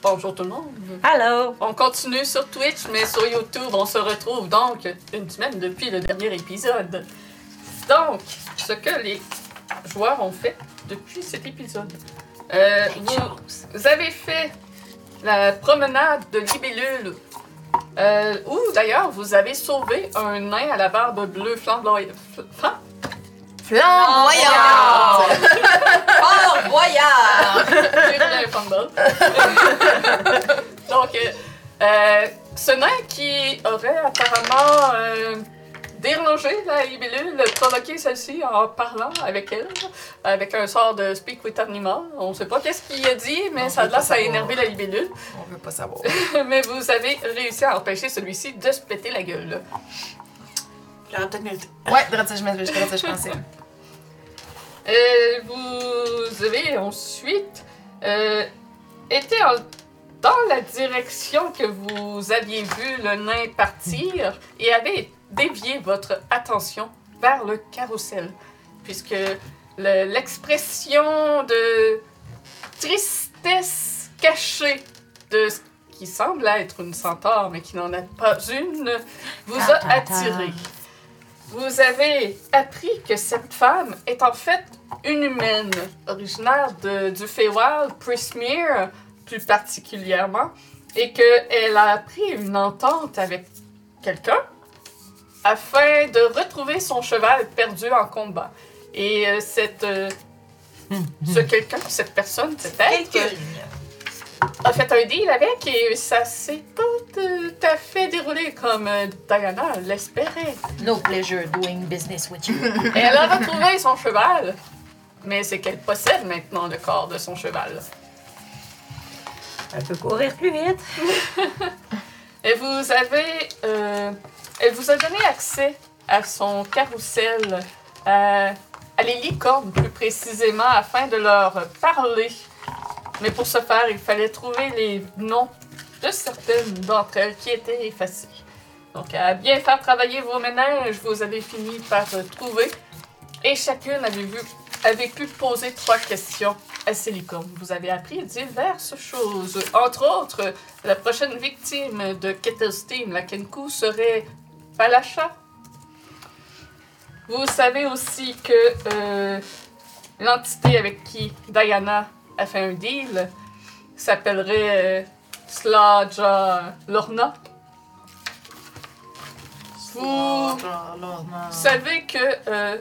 Bonjour tout le monde. Allô? On continue sur Twitch, mais sur YouTube, on se retrouve donc une semaine depuis le dernier épisode. Donc, ce que les joueurs ont fait depuis cet épisode. Euh, vous, vous avez fait la promenade de Libellule, euh, où d'ailleurs vous avez sauvé un nain à la barbe bleue flamboyante. Flamboyant! Fort voyage! Donc, euh, euh, ce nain qui aurait apparemment euh, dérangé la libellule, provoqué celle-ci en parlant avec elle, avec un sort de Speak with Animal. On ne sait pas qu'est-ce qu'il a dit, mais On ça pas ça a énervé la libellule. On veut pas savoir. mais vous avez réussi à empêcher celui-ci de se péter la gueule. J'aurais peut-être mérité. Ouais, je je je pensais. Euh, vous avez ensuite euh, été en- dans la direction que vous aviez vu le nain partir et avez dévié votre attention vers le carrousel, puisque le- l'expression de tristesse cachée de ce qui semble être une centaure, mais qui n'en est pas une, vous a attiré. Vous avez appris que cette femme est en fait une humaine, originaire de, du Feywild, Prismere plus particulièrement, et qu'elle a pris une entente avec quelqu'un afin de retrouver son cheval perdu en combat. Et euh, cette, euh, ce quelqu'un, cette personne peut-être, a fait un deal avec et ça s'est pas tout à fait déroulé comme euh, Diana l'espérait. No pleasure doing business with you. Et elle a retrouvé son cheval, mais c'est qu'elle possède maintenant le corps de son cheval. Elle peut courir plus vite. Et vous avez. euh, elle vous a donné accès à son carrousel, à, à les licornes plus précisément, afin de leur parler. Mais pour ce faire, il fallait trouver les noms de certaines d'entre elles qui étaient effacées. Donc, à bien faire travailler vos ménages, vous avez fini par euh, trouver. Et chacune avait, vu, avait pu poser trois questions à licornes. Vous avez appris diverses choses. Entre autres, la prochaine victime de Kettlestein, la Kenku, serait Palasha. Vous savez aussi que euh, l'entité avec qui Diana a fait un deal s'appellerait euh, Slaja Lorna. Vous vous savez que euh,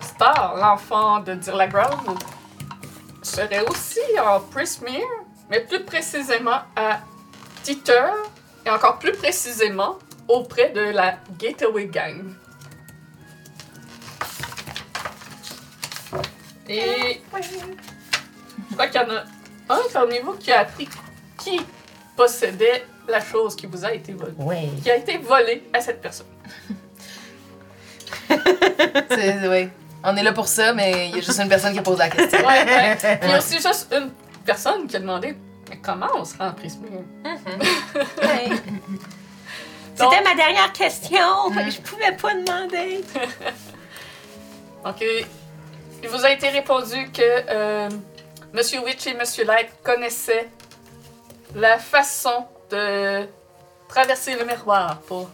Star, l'enfant de Dirlaground, serait aussi en Prismere, mais plus précisément à Teeter, et encore plus précisément auprès de la Gateway Gang. Et je crois qu'il y en a un parmi vous qui a appris qui possédait la chose qui vous a été volée. Oui. Qui a été volée à cette personne. C'est-. On est là pour ça, mais il y a juste une personne qui pose la question. Ouais, ouais. Puis il y a aussi juste une personne qui a demandé Mais comment on se rend en Prismere? Ouais. C'était ma dernière question. fait que Je pouvais pas demander. Donc, il vous a été répondu que euh, Monsieur Witch et Monsieur Light connaissaient la façon de traverser le miroir pour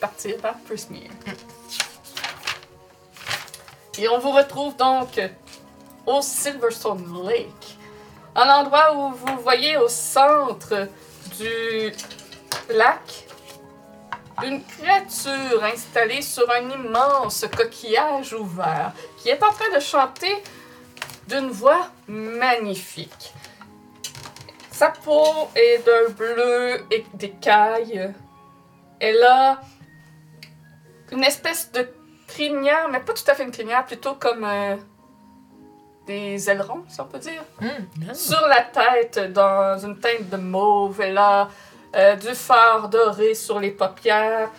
partir vers Prismere. Et on vous retrouve donc au Silverstone Lake, un endroit où vous voyez au centre du lac une créature installée sur un immense coquillage ouvert qui est en train de chanter d'une voix magnifique. Sa peau est d'un bleu et d'écailles. Elle a une espèce de crinière, mais pas tout à fait une crinière, plutôt comme euh, des ailerons, si on peut dire. Sur la tête, dans une teinte de mauve, elle a euh, du fard doré sur les paupières,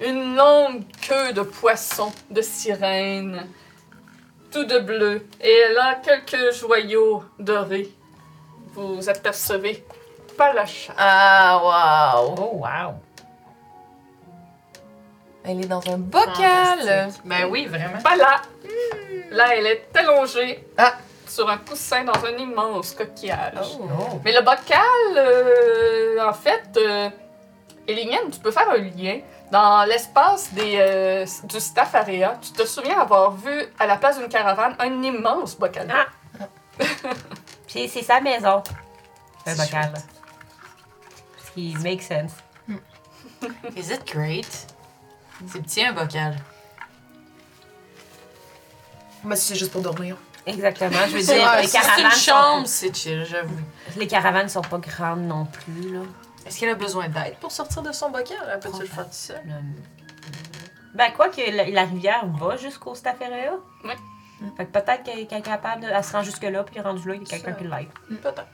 une longue queue de poisson, de sirène, tout de bleu, et elle a quelques joyaux dorés. Vous apercevez Palacha. Ah, wow! Oh, wow. Elle est dans un bocal! Ben oui, vraiment. Pas là. Là, elle est allongée Ah. sur un coussin dans un immense coquillage. Oh. Mais le bocal, euh, en fait, euh, Elinienne, tu peux faire un lien. Dans l'espace des, euh, du staff area, tu te souviens avoir vu à la place d'une caravane un immense bocal. Ah. C'est c'est sa maison. Le bocal. Ce qui make sense. Is it great? C'est petit un bocal. Mais si c'est juste pour dormir. Exactement. Je veux dire, les caravanes, une sont, chambre, c'est chill, j'avoue. les caravanes sont pas grandes non plus. Là. Est-ce qu'elle a besoin d'aide pour sortir de son bocal? Elle peut-tu le faire tout seul? Ben, quoi que la, la rivière va jusqu'au Stafferea. Ouais. Fait que peut-être qu'elle est capable de. Elle se rend jusque-là, puis rendu là, il y a quelqu'un qui l'aide. Peut-être.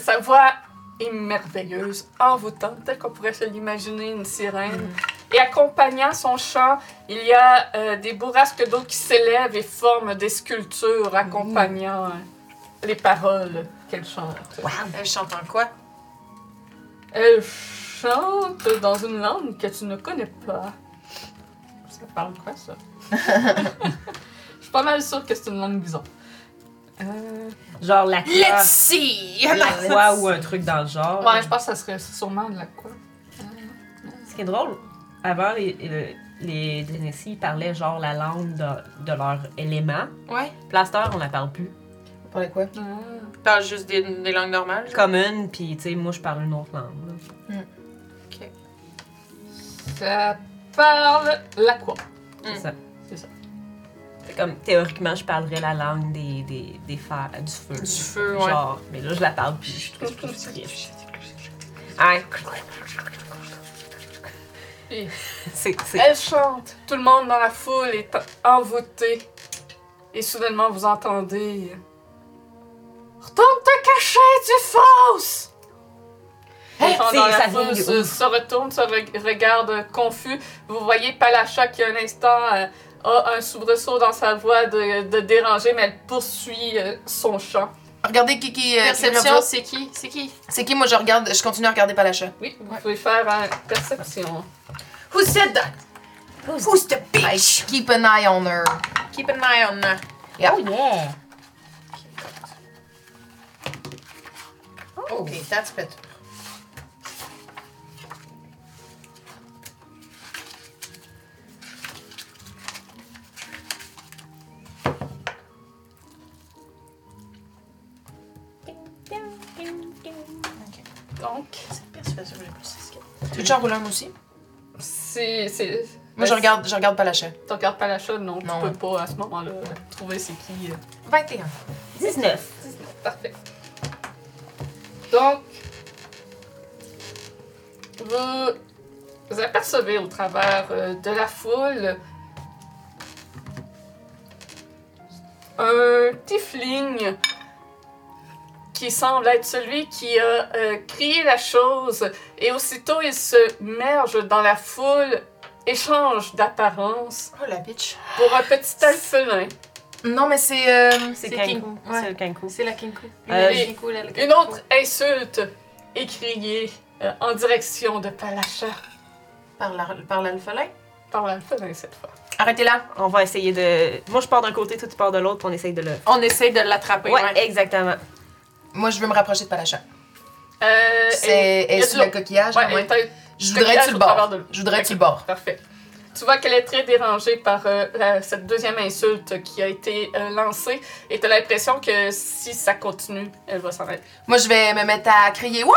Sa voix est merveilleuse, envoûtante, telle qu'on pourrait se l'imaginer, une sirène. Et accompagnant son chant, il y a euh, des bourrasques d'eau qui s'élèvent et forment des sculptures accompagnant euh, les paroles qu'elle chante. Elle chante en quoi? Elle chante dans une langue que tu ne connais pas. Ça parle quoi, ça? Je suis pas mal sûre que c'est une langue bizarre. Euh... Genre la croix. Let's see! La croix ou un truc dans le genre. Ouais, je pense que ça serait sûrement de la quoi. Ce qui est drôle, avant, les, les, les Tennessee, parlaient genre la langue de, de leur élément. Ouais. Plaster, on la parle plus. Vous parlez quoi? Ah. Tu parles juste des, des langues normales? genre? Commune, puis tu sais, moi je parle une autre langue. là. Ça parle la quoi? C'est Mm. ça. C'est ça. C'est comme théoriquement, je parlerais la langue des, des, des fers, du feu. Du feu, ouais. Genre, mais là je la parle plus. Je trouve que c'est triste. Et C'est. c'est- Elle chante. Tout le monde dans la foule est envoûté. Et soudainement, vous entendez. Retourne te cacher, tu fausses! Les gens c'est- dans la foule se, se retournent, se re- regardent confus. Vous voyez Palacha qui, un instant, euh, a un soubresaut dans sa voix de, de déranger, mais elle poursuit euh, son chant. Regardez qui qui. euh, qui Perception, regarde- c'est qui? C'est qui? C'est qui? Moi, je regarde. Je continue à regarder Palacha. Oui, vous pouvez faire une perception. Who said that? Who's the bitch? keep an eye on her. Keep an eye on her. Yeah. Oh yeah! Ok, that's better. Donc, C'est persuasion, j'ai plus six. Tu veux que j'en roule un aussi? c'est. c'est- Moi, je ben, regarde, je regarde Palacha. Tu regardes Palacha, non, tu Non. peux pas à ce moment-là trouver c'est qui. euh. 21. 19. Parfait. Donc, vous, vous apercevez au travers euh, de la foule un tiefling qui semble être celui qui a euh, crié la chose et aussitôt il se merge dans la foule et change d'apparence Oh la bitch. pour un petit alphelin. Non, mais c'est. euh, C'est. Ouais. Le Kanku. C'est la Kinko. Euh. Une autre insulte est criée euh, en direction de Palacha Par la- par l'alphelin? par l'alphelin cette fois. Arrêtez-la. On va essayer de. Moi je pars d'un côté, toi tu pars de l'autre, on essaye de le. On essaye de l'attraper, Ouais, ouais. exactement. Moi, je veux me rapprocher de Palacha. Euh, C'est. Elle sur le coquillage. Ouais, ouais. elle Je voudrais coquillage sur le au travers bord. de. Je voudrais être sur le bord. Parfait. Tu vois qu'elle est très dérangée par euh, la- cette deuxième insulte qui a été euh, lancée et tu as l'impression que si ça continue, elle va s'en aller. Moi, je vais me mettre à crier Wouhou!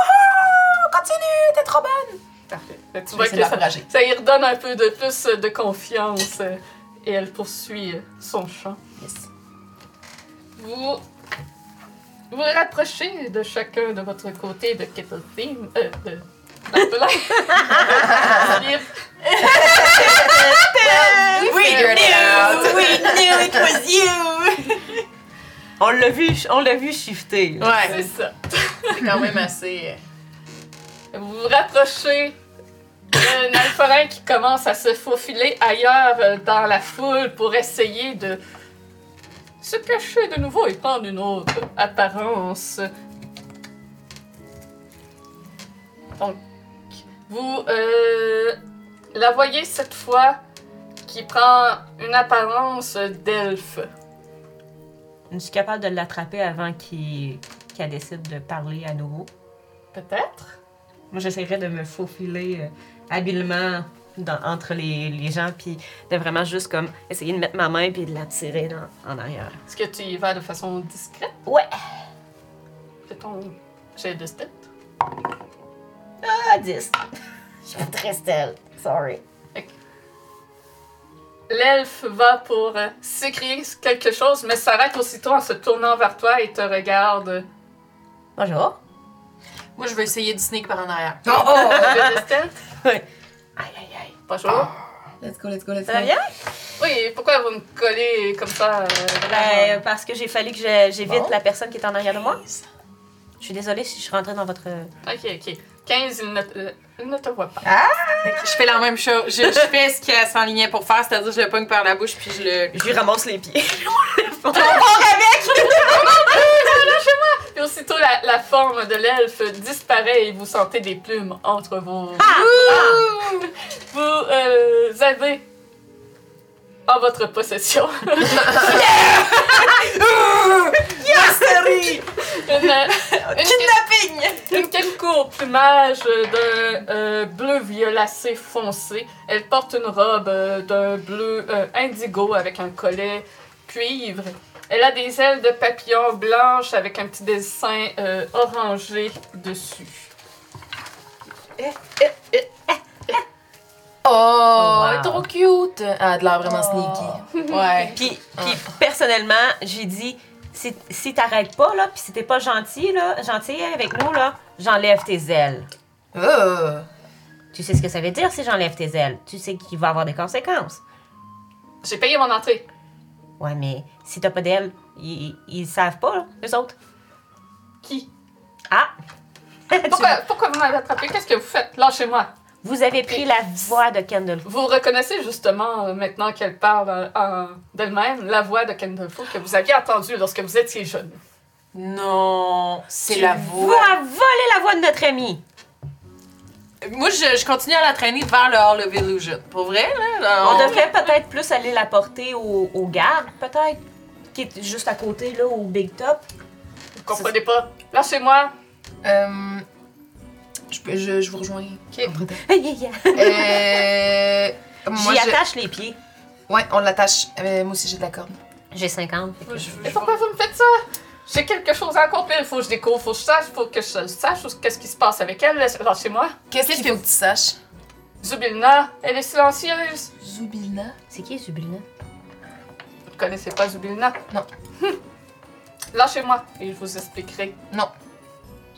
Continue, t'es trop bonne! Parfait. Fait que Tu Je vois que ça, ça y redonne un peu de plus de confiance euh, et elle poursuit son chant. Yes. Vous vous rapprochez de chacun de votre côté de Kettle Theme. Euh, de. d'Alphelin. Slip. We figured it out! We knew it was you! On l'a vu, on l'a vu shifter. là. C'est Ouais, ça. c'est quand même assez. euh, Vous vous rapprochez d'un alphelin qui commence à se faufiler ailleurs euh, dans la foule pour essayer de se cacher de nouveau et prendre une autre apparence. Donc, vous euh, la voyez cette fois qui prend une apparence d'elfe. es-tu capable de l'attraper avant qu'il qu'elle décide de parler à nouveau? Peut-être. Moi, j'essaierais de me faufiler euh, habilement dans- entre les, les gens, puis de vraiment juste comme essayer de mettre ma main puis de la tirer dans- en arrière. Est-ce que tu y vas de façon discrète? Ouais. C'est ton jet de stealth? Ah, 10. Je suis pas très stealth. Sorry. L'elfe va pour euh, s'écrier quelque chose, mais s'arrête aussitôt en se tournant vers toi et te regarde. Bonjour. Moi, je vais essayer de sneak par en arrière. Oh, oh! Jet de stealth? Aïe, aïe, aïe. Bonjour. Let's go, let's go, let's Ça va go. bien? Oui, pourquoi vous me collez comme ça? euh, Ben, parce que j'ai fallu que j'évite Bon. la personne qui est en arrière de moi. Je suis désolée si je suis rentrée dans votre. Ok, ok. 15, il ne, euh, il ne te voit pas. Que Je fais la même chose. Je, je fais ce qu'elle s'enlignait pour faire, c'est-à-dire je le pogne par la bouche puis je le. Je lui ramasse les pieds. aussitôt, la, la forme de l'elfe disparaît et vous sentez des plumes entre vos. Vous euh, avez en votre possession une, une, Kidnapping! une quelconque au plumage d'un euh, bleu violacé foncé. Elle porte une robe euh, d'un bleu euh, indigo avec un collet cuivre. Elle a des ailes de papillon blanches avec un petit dessin euh, orangé dessus. Oh, wow. elle est trop cute! Ah, elle a de l'air vraiment sneaky. Ouais. Puis, puis personnellement, j'ai dit si, si t'arrêtes pas, là, puis si t'es pas gentil, là, gentil avec nous, là, j'enlève tes ailes. Oh! Tu sais ce que ça veut dire si j'enlève tes ailes? Tu sais qu'il va avoir des conséquences. J'ai payé mon entrée. Ouais, mais si t'as pas d'ailes, ils, ils savent pas, là, eux autres. Qui? Ah! Pourquoi, pourquoi vous m'avez attrapé? Qu'est-ce que vous faites? Lâchez-moi. Vous avez pris la voix de Kendall. Vous reconnaissez justement, euh, maintenant qu'elle parle euh, en- d'elle-même, la voix de Kendall Foo que vous aviez entendue lorsque vous étiez jeune. Non, c'est Tu la vas voix. voler la voix de notre ami. Moi, je, je continue à la traîner vers le Hall of Illusion. Pour vrai, là? On on- devrait peut-être plus aller la porter au, au garde, peut-être, qui est juste à côté, là, au Big Top. Vous comprenez pas? Lâchez-moi. Euh, je, peux- je, je vous rejoins. Ok. Aïe, aïe, aïe. Euh, moi, J'y je- attache les pieds. Ouais, on l'attache. Euh, moi aussi, j'ai de la corde. J'ai 50. fait que je- Mais pourquoi vous me faites ça? J'ai quelque chose à accomplir. Il faut que je découvre, il faut que je sache, il faut que je sache où- qu'est-ce qui se passe avec elle? Laisse- Lâchez-moi. Qu'est-ce Qu'est-ce qu'il faut que- tu saches? Zubilna, elle est silencieuse. Zubilna? C'est qui, Zubilina? Vous ne connaissez pas Zubilna? Non. Hum. Lâchez-moi et je vous expliquerai. Non.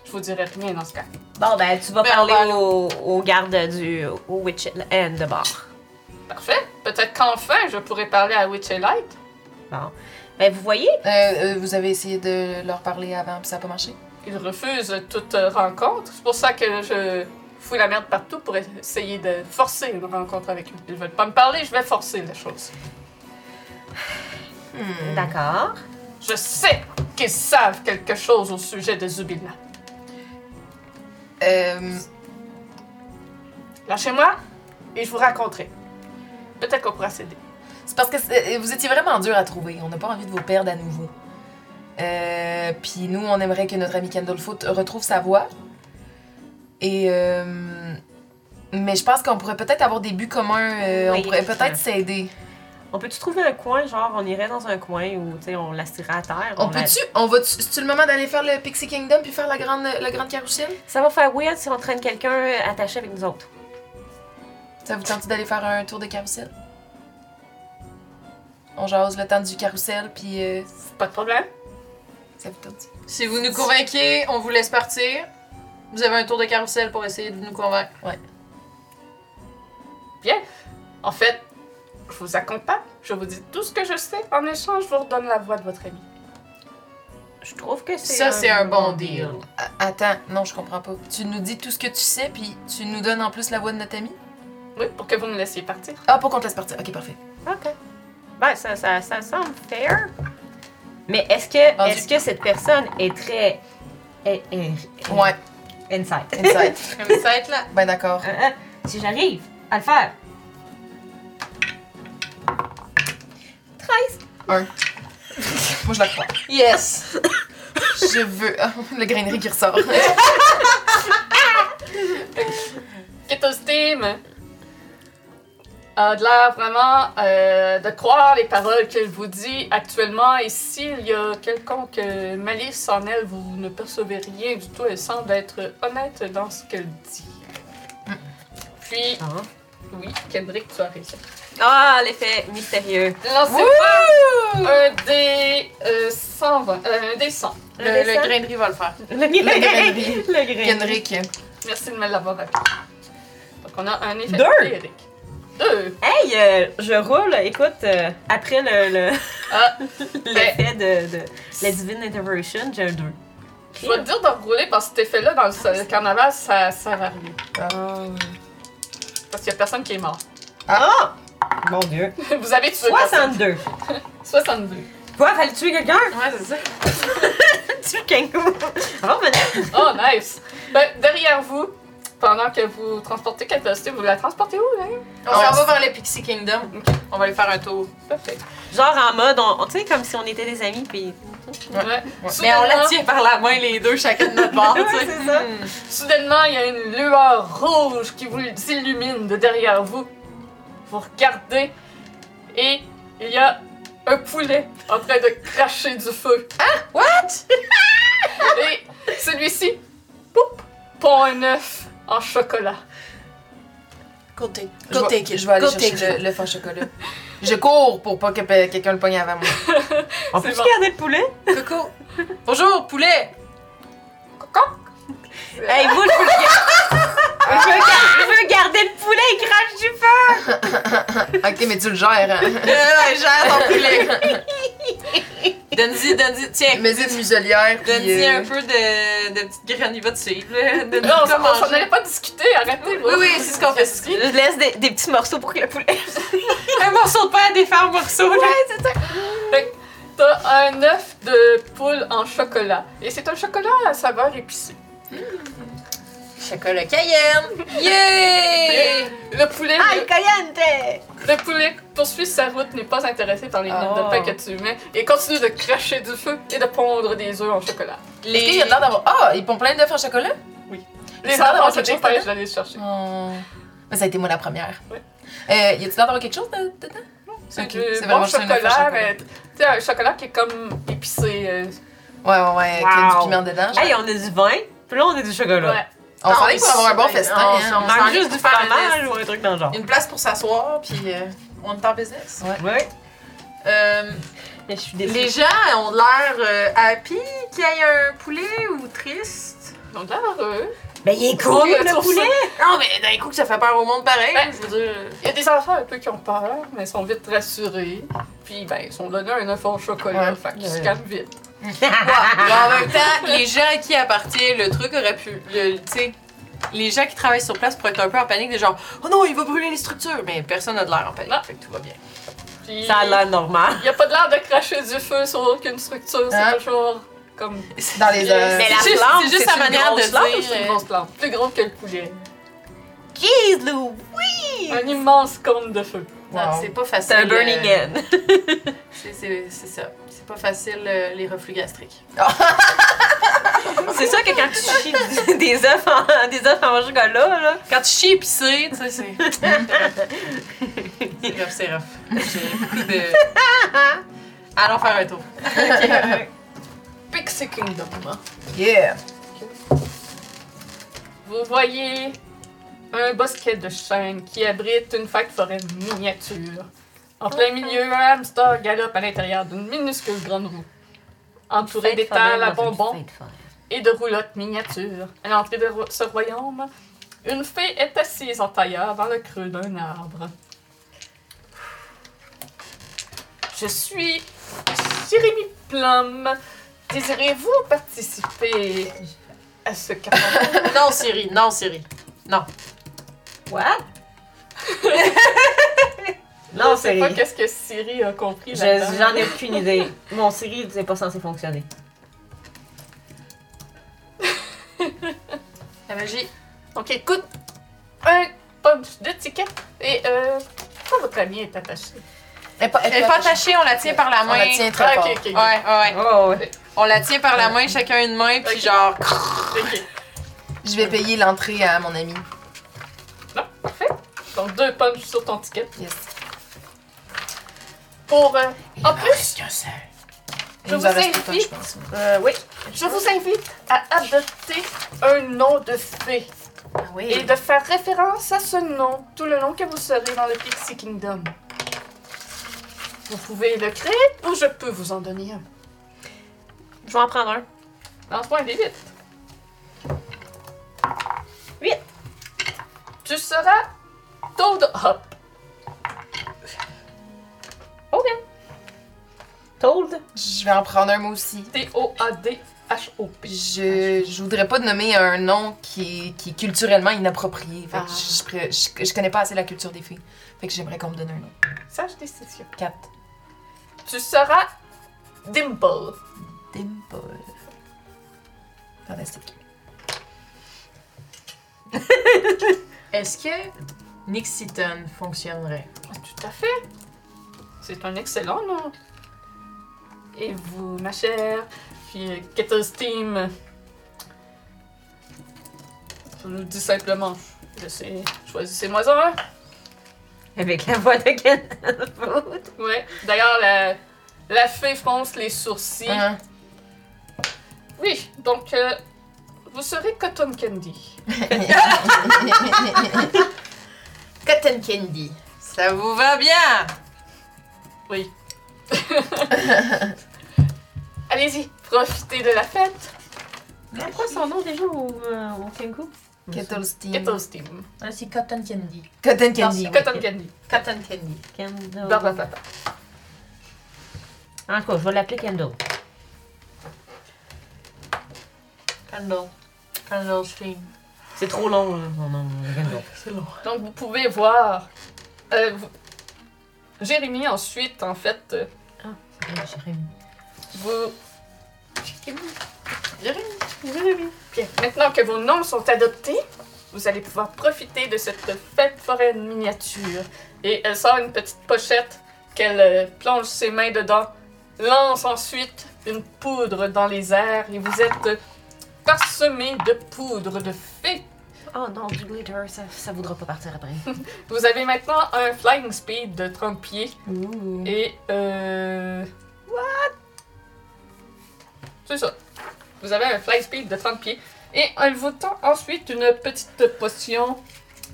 Je vous dirai rien dans ce cas. Bon, ben, tu vas Ben, parler on va aller- au, au garde du au Witch End de bord. Parfait. Peut-être qu'enfin je pourrai parler à Witch et Light. Bon. Ben, vous voyez, Euh, euh, vous avez essayé de leur parler avant, puis ça n'a pas marché? Ils refusent toute euh, rencontre. C'est pour ça que je fouille la merde partout pour essayer de forcer une rencontre avec eux. Ils veulent pas me parler, je vais forcer la chose. Hmm. d'accord. Je sais qu'ils savent quelque chose au sujet de Zubilna. Euh, Lâchez-moi et je vous raconterai. Peut-être qu'on pourra s'aider. c'est parce que c'est- vous étiez vraiment dur à trouver. On n'a pas envie de vous perdre à nouveau. Euh, puis nous, on aimerait que notre ami Kendall Foot retrouve sa voix. Et. euh, mais je pense qu'on pourrait peut-être avoir des buts communs. euh, Oui, on pourrait peut-être s'aider. On peut-tu trouver un coin, genre, on irait dans un coin où, tu sais, on la tirerait à terre? On peut-tu. On va C'est-tu le moment d'aller faire le Pixie Kingdom puis faire la grande, la grande carrousel? Ça va faire weird si on traîne quelqu'un attaché avec nous autres. Ça vous tente d'aller faire un tour de carrousel? On jase le temps du carrousel, puis euh, Pas de problème. ça vous tente? Si vous nous convainquez, on vous laisse partir. Vous avez un tour de carrousel pour essayer de nous convaincre. Bien. En fait, je vous accompagne. Je vous dis tout ce que je sais. En échange, je vous redonne la voix de votre ami. Je trouve que c'est. Ça, c'est un bon deal. Attends, non, je comprends pas. Tu nous dis tout ce que tu sais, puis tu nous donnes en plus la voix de notre ami? Oui, pour que vous me laissiez partir. Ah, pour qu'on te laisse partir. Ok, parfait. Ok. Ben, ça, ça, ça semble fair. Mais est-ce que, Rendu- est-ce que cette personne est très. est- est- Ouais, Insight. insight. Comme ça être là. ben d'accord. Euh, euh, si j'arrive à le faire. 13. Un. Moi, je la crois. Yes! Je veux. Le grainerie qui ressort. Ketos Team a de l'air vraiment euh, de croire les paroles qu'elle vous dit actuellement. Et s'il y a quelconque euh, malice en elle, vous ne percevez rien du tout. Elle semble être honnête dans ce qu'elle dit. Puis, Ah. Oui, Kendrick, tu as réussi. Ah, l'effet mystérieux. Lancez-moi un dé euh, 120, euh, un dé 100. Le, le grainerie va le faire. Le grainerie. Le grainerie. Kendrick. Merci de me l'avoir appris. Donc, on a un effet Deux. féerique. Deux. Hey, euh, je roule, écoute, euh, après le, le- Ah, l'effet de, de la Divine Intervention, j'ai un 2. je vais te dire de rouler parce que cet effet-là, dans le, le carnaval, ça sert à rien. Ah. Parce qu'il y a personne qui est mort. Ah! Mon dieu. Vous avez tué personne. 62. 62. Quoi, fallait tuer quelqu'un? Ouais, c'est ça. Tu kangourou. Ah, Oh, nice. Ben, derrière vous, pendant que vous transportez Catastrophe, vous la transportez où, là? On s'en va vers le Pixie Kingdom. On va aller faire un tour. Parfait. genre en mode, on, on- tu sais, comme si on était des amis, puis. Ouais. Mais on la tient par la main, les deux, chacun de notre bord, tu sais. c'est ça. Soudainement, il y a une lueur rouge qui vous illumine de derrière vous. Vous regardez et il y a un poulet en train de cracher du feu. Ah, What? Et celui-ci, poup, pond un œuf en chocolat. Go take, Je vais, it. je vais aller Go chercher le, le fond chocolat. Je cours pour pas que quelqu'un le pogne avant moi. On peut bon. garder le poulet? Coco. Bonjour, poulet. Hey, moi, je veux, le gar- je veux gar- je veux garder le poulet, il crache du feu! ok, mais tu le gères, hein. Euh, ouais, gère ton poulet. Donne-y, donne-y, tiens. Mets une muselière. puis, Donne-y euh, un peu de, de petite graine, il va te suivre. là. Donne-y Non, on quoi s'en- on s'en manger. allait pas discuter, arrêtez. Oui, oui, c'est ce qu'on fait. Je laisse des, des petits morceaux pour que le poulet. Un morceau de pain à défaire, un morceau. là. Fait que T'as un œuf de poule en chocolat. Et c'est un chocolat à saveur épicée. Chocolat Cayenne. Yeah! Le poulet, Ay, caliente! le poulet poursuit sa route, n'est pas intéressé par les Oh. de pain que tu mets et continue de cracher du feu et de pondre des œufs en chocolat. Est-ce qu'il y a l'air d'avoir. Ah, ils pondent plein d'œufs en chocolat? Les a l'air d'avoir enfants se quelque chose d'aller se chercher. Oh. Mais ça a été moi la première. Ouais. Euh, y a-tu l'air d'avoir quelque chose de- dedans? C'est Ok, du c'est bon chocolat, mais tu sais, un chocolat qui est comme épicé. euh, Ouais, ouais, ouais, avec Wow. du piment dedans. Hey, on a du vin, puis là, on a du chocolat. ouais. On s'en Ah, est pour avoir un bon on- festin. on- hein. on- s'en juste du fromage ou un truc dans le genre. Une place pour s'asseoir, puis euh, on est en business. Ouais. Euh, Mais je suis déçue. les gens ont l'air euh, happy qu'il y ait un poulet ou triste. Donc là, heureux. Ben, il est cool, le le poulet. Non, mais d'un coup que ça fait peur au monde pareil. Ben, je veux dire. Il y a des enfants un peu qui ont peur, mais ils sont vite rassurés. Puis, ben, ils sont donnés un œuf au chocolat, Ouais. fait qu'ils se calment vite. Ouais, mais en même temps, les gens à qui appartient le truc aurait pu. le- Tu sais, les gens qui travaillent sur place pourraient être un peu en panique, des genre, oh non, il va brûler les structures. Mais personne n'a de l'air en panique, Non. fait que tout va bien. Puis, Ça a l'air normal. Il n'y a pas de l'air de cracher du feu sur aucune structure, c'est Hein? toujours comme. Dans les euh, Mais la C'est juste, flamme, c'est juste c'est sa une manière de flamme, dire. C'est une euh, grosse plante, plus gros que le poulet. Jeez, Lou! Oui! Un immense cône de feu. Non, Wow. C'est pas facile. C'est un Burning euh, Man. c'est- ça. C'est pas facile euh, les reflux gastriques. C'est ça que quand tu chies des œufs en, des œufs en chocolat, là. Quand tu chies épicé, tu sais, c'est. c'est rough, c'est rough. J'ai beaucoup de. Allons faire un tour. Pixie Kingdom. hein. Yeah! Vous voyez un bosquet de chênes qui abrite une fête forêt miniature. En plein milieu, un hamster galope à l'intérieur d'une minuscule grande roue. Entouré d'étals à bonbons et de roulottes miniatures. À l'entrée de ce royaume, une fée est assise en tailleur dans le creux d'un arbre. Je suis Jérémy Plum. Désirez-vous participer à ce carnaval? Non, Siri, non, Siri. Non. What? Je non, sais c'est. pas qu'est-ce que Siri a compris Je- là-dedans. J'en ai aucune idée. Mon Siri, c'est pas censé fonctionner. La magie. Donc écoute, un punch d'étiquette et euh, pourquoi votre ami est attaché? Elle est pas, Elle pas attachée, on la tient par la On main. la tient très Ah, fort. ok. Ouais, ouais. Oh, ouais. On la tient par la main, chacun une main, puis Ok. genre. Ok. Je vais payer l'entrée à mon ami. Donc deux punches sur ton ticket. Yes. Pour. euh, en plus. Je vous invite- pas, je pense. euh, oui, je vous invite à adopter un nom de fée Ah et de faire référence à ce nom tout le long que vous serez dans le Pixie Kingdom. Vous pouvez le créer ou je peux vous en donner un. Je vais en prendre un. Lance-moi un des 8. Huit. Tu seras Toad Hop. Told. Je vais en prendre un moi aussi. T-O-A-D-H-O-P. Je, je voudrais pas nommer un nom qui est, qui est culturellement inapproprié. Fait que Ah. je, je- je connais pas assez la culture des filles. Fait que j'aimerais qu'on me donne un nom. Sage décision. 4. Tu seras Dimple. Dimple. Fantastique. Est-ce que Nixiton fonctionnerait? Tout à fait. C'est un excellent nom. Et vous, ma chère, puis Kettle Steam, je vous dis simplement, je sais, choisissez-moi un. Avec la voix de Ken. Ouais. D'ailleurs, la, la fée fronce les sourcils. Hein? Oui, donc euh, vous serez Cotton Candy. Cotton Candy. Ça vous va bien? Oui. Allez-y, profitez de la fête. C'est quoi son nom déjà au, euh, au Kenku? Kettle Steam. Kettle Steam. Ah, c'est Cotton Candy. Cotton Candy. Non. Cotton Candy. Cotton Candy. En tout cas, je vais l'appeler Kendall. Candle. Candle Stream. C'est trop long, mon nom, Kendall. C'est long. Donc vous pouvez voir. euh, vous- Jérémy ensuite, en fait, euh, Jérémy. vous. Jérémy. Jérémy. Bien, maintenant que vos noms sont adoptés, vous allez pouvoir profiter de cette fête foraine miniature. Et elle sort une petite pochette qu'elle euh, plonge ses mains dedans, lance ensuite une poudre dans les airs et vous êtes euh, parsemé de poudre de fée. Oh non, du glitter, ça, ça voudra pas partir après. Vous avez maintenant un flying speed de 30 pieds Ouh. et euh. What? C'est ça. Vous avez un flying speed de 30 pieds et elle vous tend ensuite une petite potion.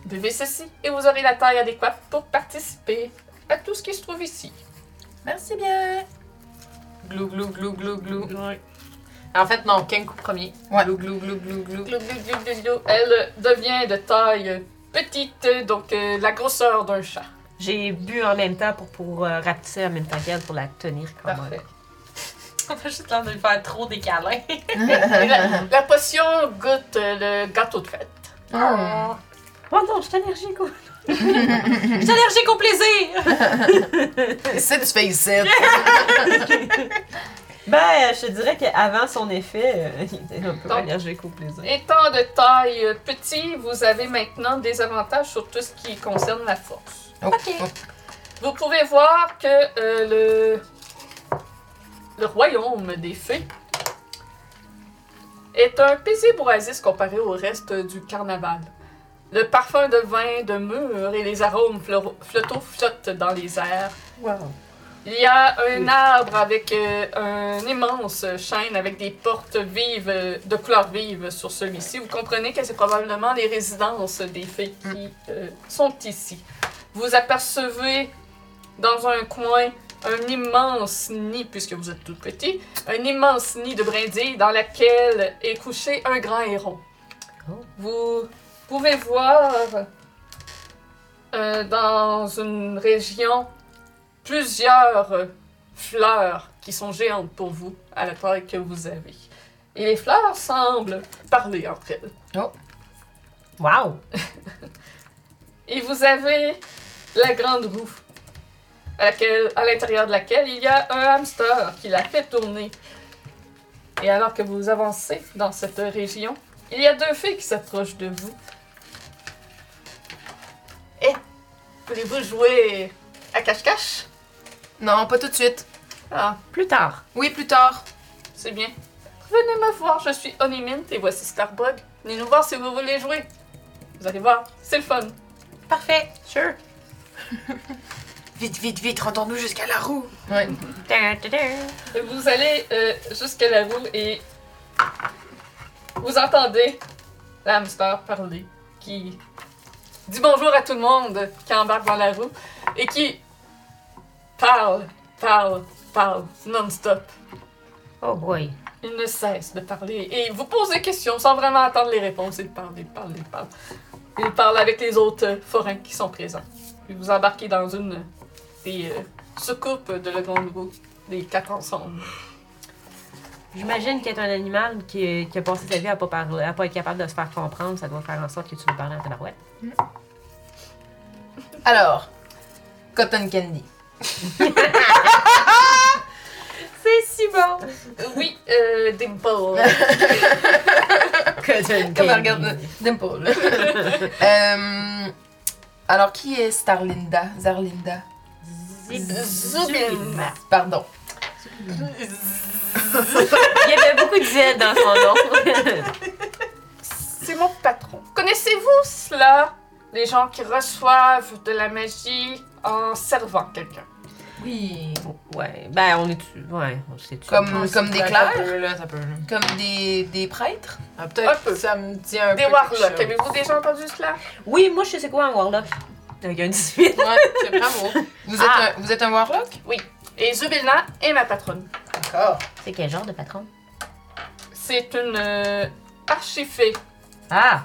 Buvez ceci et vous aurez la taille adéquate pour participer à tout ce qui se trouve ici. Merci bien. Glou, glou, glou, glou, glou. En fait, non, Kenku premier. Ouais. Glou, glou, glou, glou, glou. Glou, glou, glou, glou, glou. Elle devient de taille petite, donc euh, la grosseur d'un chat. J'ai bu en même temps pour, pour euh, rapetisser en même temps qu'elle pour la tenir quand Parfait. On a juste l'air de lui faire trop des câlins. La, la potion goûte euh, le gâteau de fête. Oh. Oh non, je suis allergique. au- Je suis allergique au plaisir! C'est fais ici. Ben, je te dirais qu'avant son effet, euh, il était un peu Donc- allergique au plaisir. Étant de taille euh, petit, vous avez maintenant des avantages sur tout ce qui concerne la force. Oh, oh. Vous pouvez voir que euh, le, le royaume des fées est un paisible oasis comparé au reste du carnaval. Le parfum de vin, de mûr et les arômes flottent dans les airs. Wow. Il y a un arbre avec euh, un immense chêne avec des portes vives, euh, de couleur vive sur celui-ci. Vous comprenez que c'est probablement les résidences des fées qui euh, sont ici. Vous apercevez dans un coin un immense nid, puisque vous êtes tout petit, un immense nid de brindilles dans lequel est couché un grand héron. Oh. Vous pouvez voir dans une région plusieurs euh, fleurs qui sont géantes pour vous à la taille que vous avez. Et les fleurs semblent parler entre elles. Wow! Et vous avez la grande roue à, laquelle- à l'intérieur de laquelle il y a un hamster qui la fait tourner. Et alors que vous avancez dans cette région, il y a deux filles qui s'approchent de vous. Eh, voulez-vous jouer à cache-cache? Non, pas tout de suite. Ah, Plus tard. Oui, plus tard. c'est bien. Venez me voir, je suis Onimint et voici Starbug. Venez nous voir si vous voulez jouer. Vous allez voir, c'est le fun. Parfait. Sure. Vite, vite, vite, rendons-nous jusqu'à la roue. Ouais. Vous allez euh, jusqu'à la roue et vous entendez l'hamster parler qui dit bonjour à tout le monde qui embarque dans la roue et qui parle, parle, parle non-stop. Oh boy. Il ne cesse de parler et vous pose des questions sans vraiment attendre les réponses. Il parle, il parle, il parle. Il parle avec les autres euh, forains qui sont présents. Puis vous embarquez dans une des euh, soucoupes de la grande roue, les quatre ensemble. J'imagine qu'être un animal qui, qui a passé sa vie à pas parler, à pas être capable de se faire comprendre, ça doit faire en sorte que tu veux parler à ta barouette. Alors, Cotton Candy. C'est si bon! Oui, euh, Dimple. Comme elle regarde Dimple. Euh, alors, qui est Starlinda? Zarlinda? Zubin. Pardon. Il y avait beaucoup de Z dans son nom. C'est mon patron. Connaissez-vous cela? Les gens qui reçoivent de la magie en servant quelqu'un. Oui. ouais, ben on est Ouais, on sait Comme, comme des Ça clercs? peut, là, ça peut. là. Comme des, des prêtres? Ah, Un peut-être peu. ça me dit un Des peu. warlocks. quelque chose. Avez-vous déjà entendu cela? Oui, moi je sais c'est quoi un warlock. Avec un 18. Ouais, c'est bravo. Vous êtes, Ah. un, vous êtes un warlock? Et Zubilna est ma patronne. D'accord. C'est quel genre de patron? C'est une euh, archifée. Ah!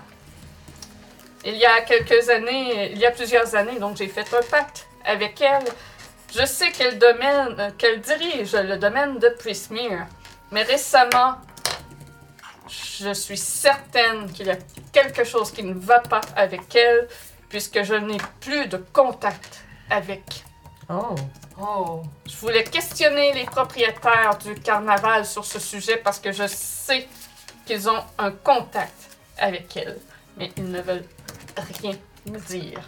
Il y a quelques années, il y a plusieurs années, donc j'ai fait un pacte avec elle. Je sais qu'elle euh, qu'elle dirige le domaine de Prismere. Mais récemment, je suis certaine qu'il y a quelque chose qui ne va pas avec elle, puisque je n'ai plus de contact avec. Oh! Oh. Je voulais questionner les propriétaires du carnaval sur ce sujet parce que je sais qu'ils ont un contact avec elle, mais ils ne veulent rien me dire.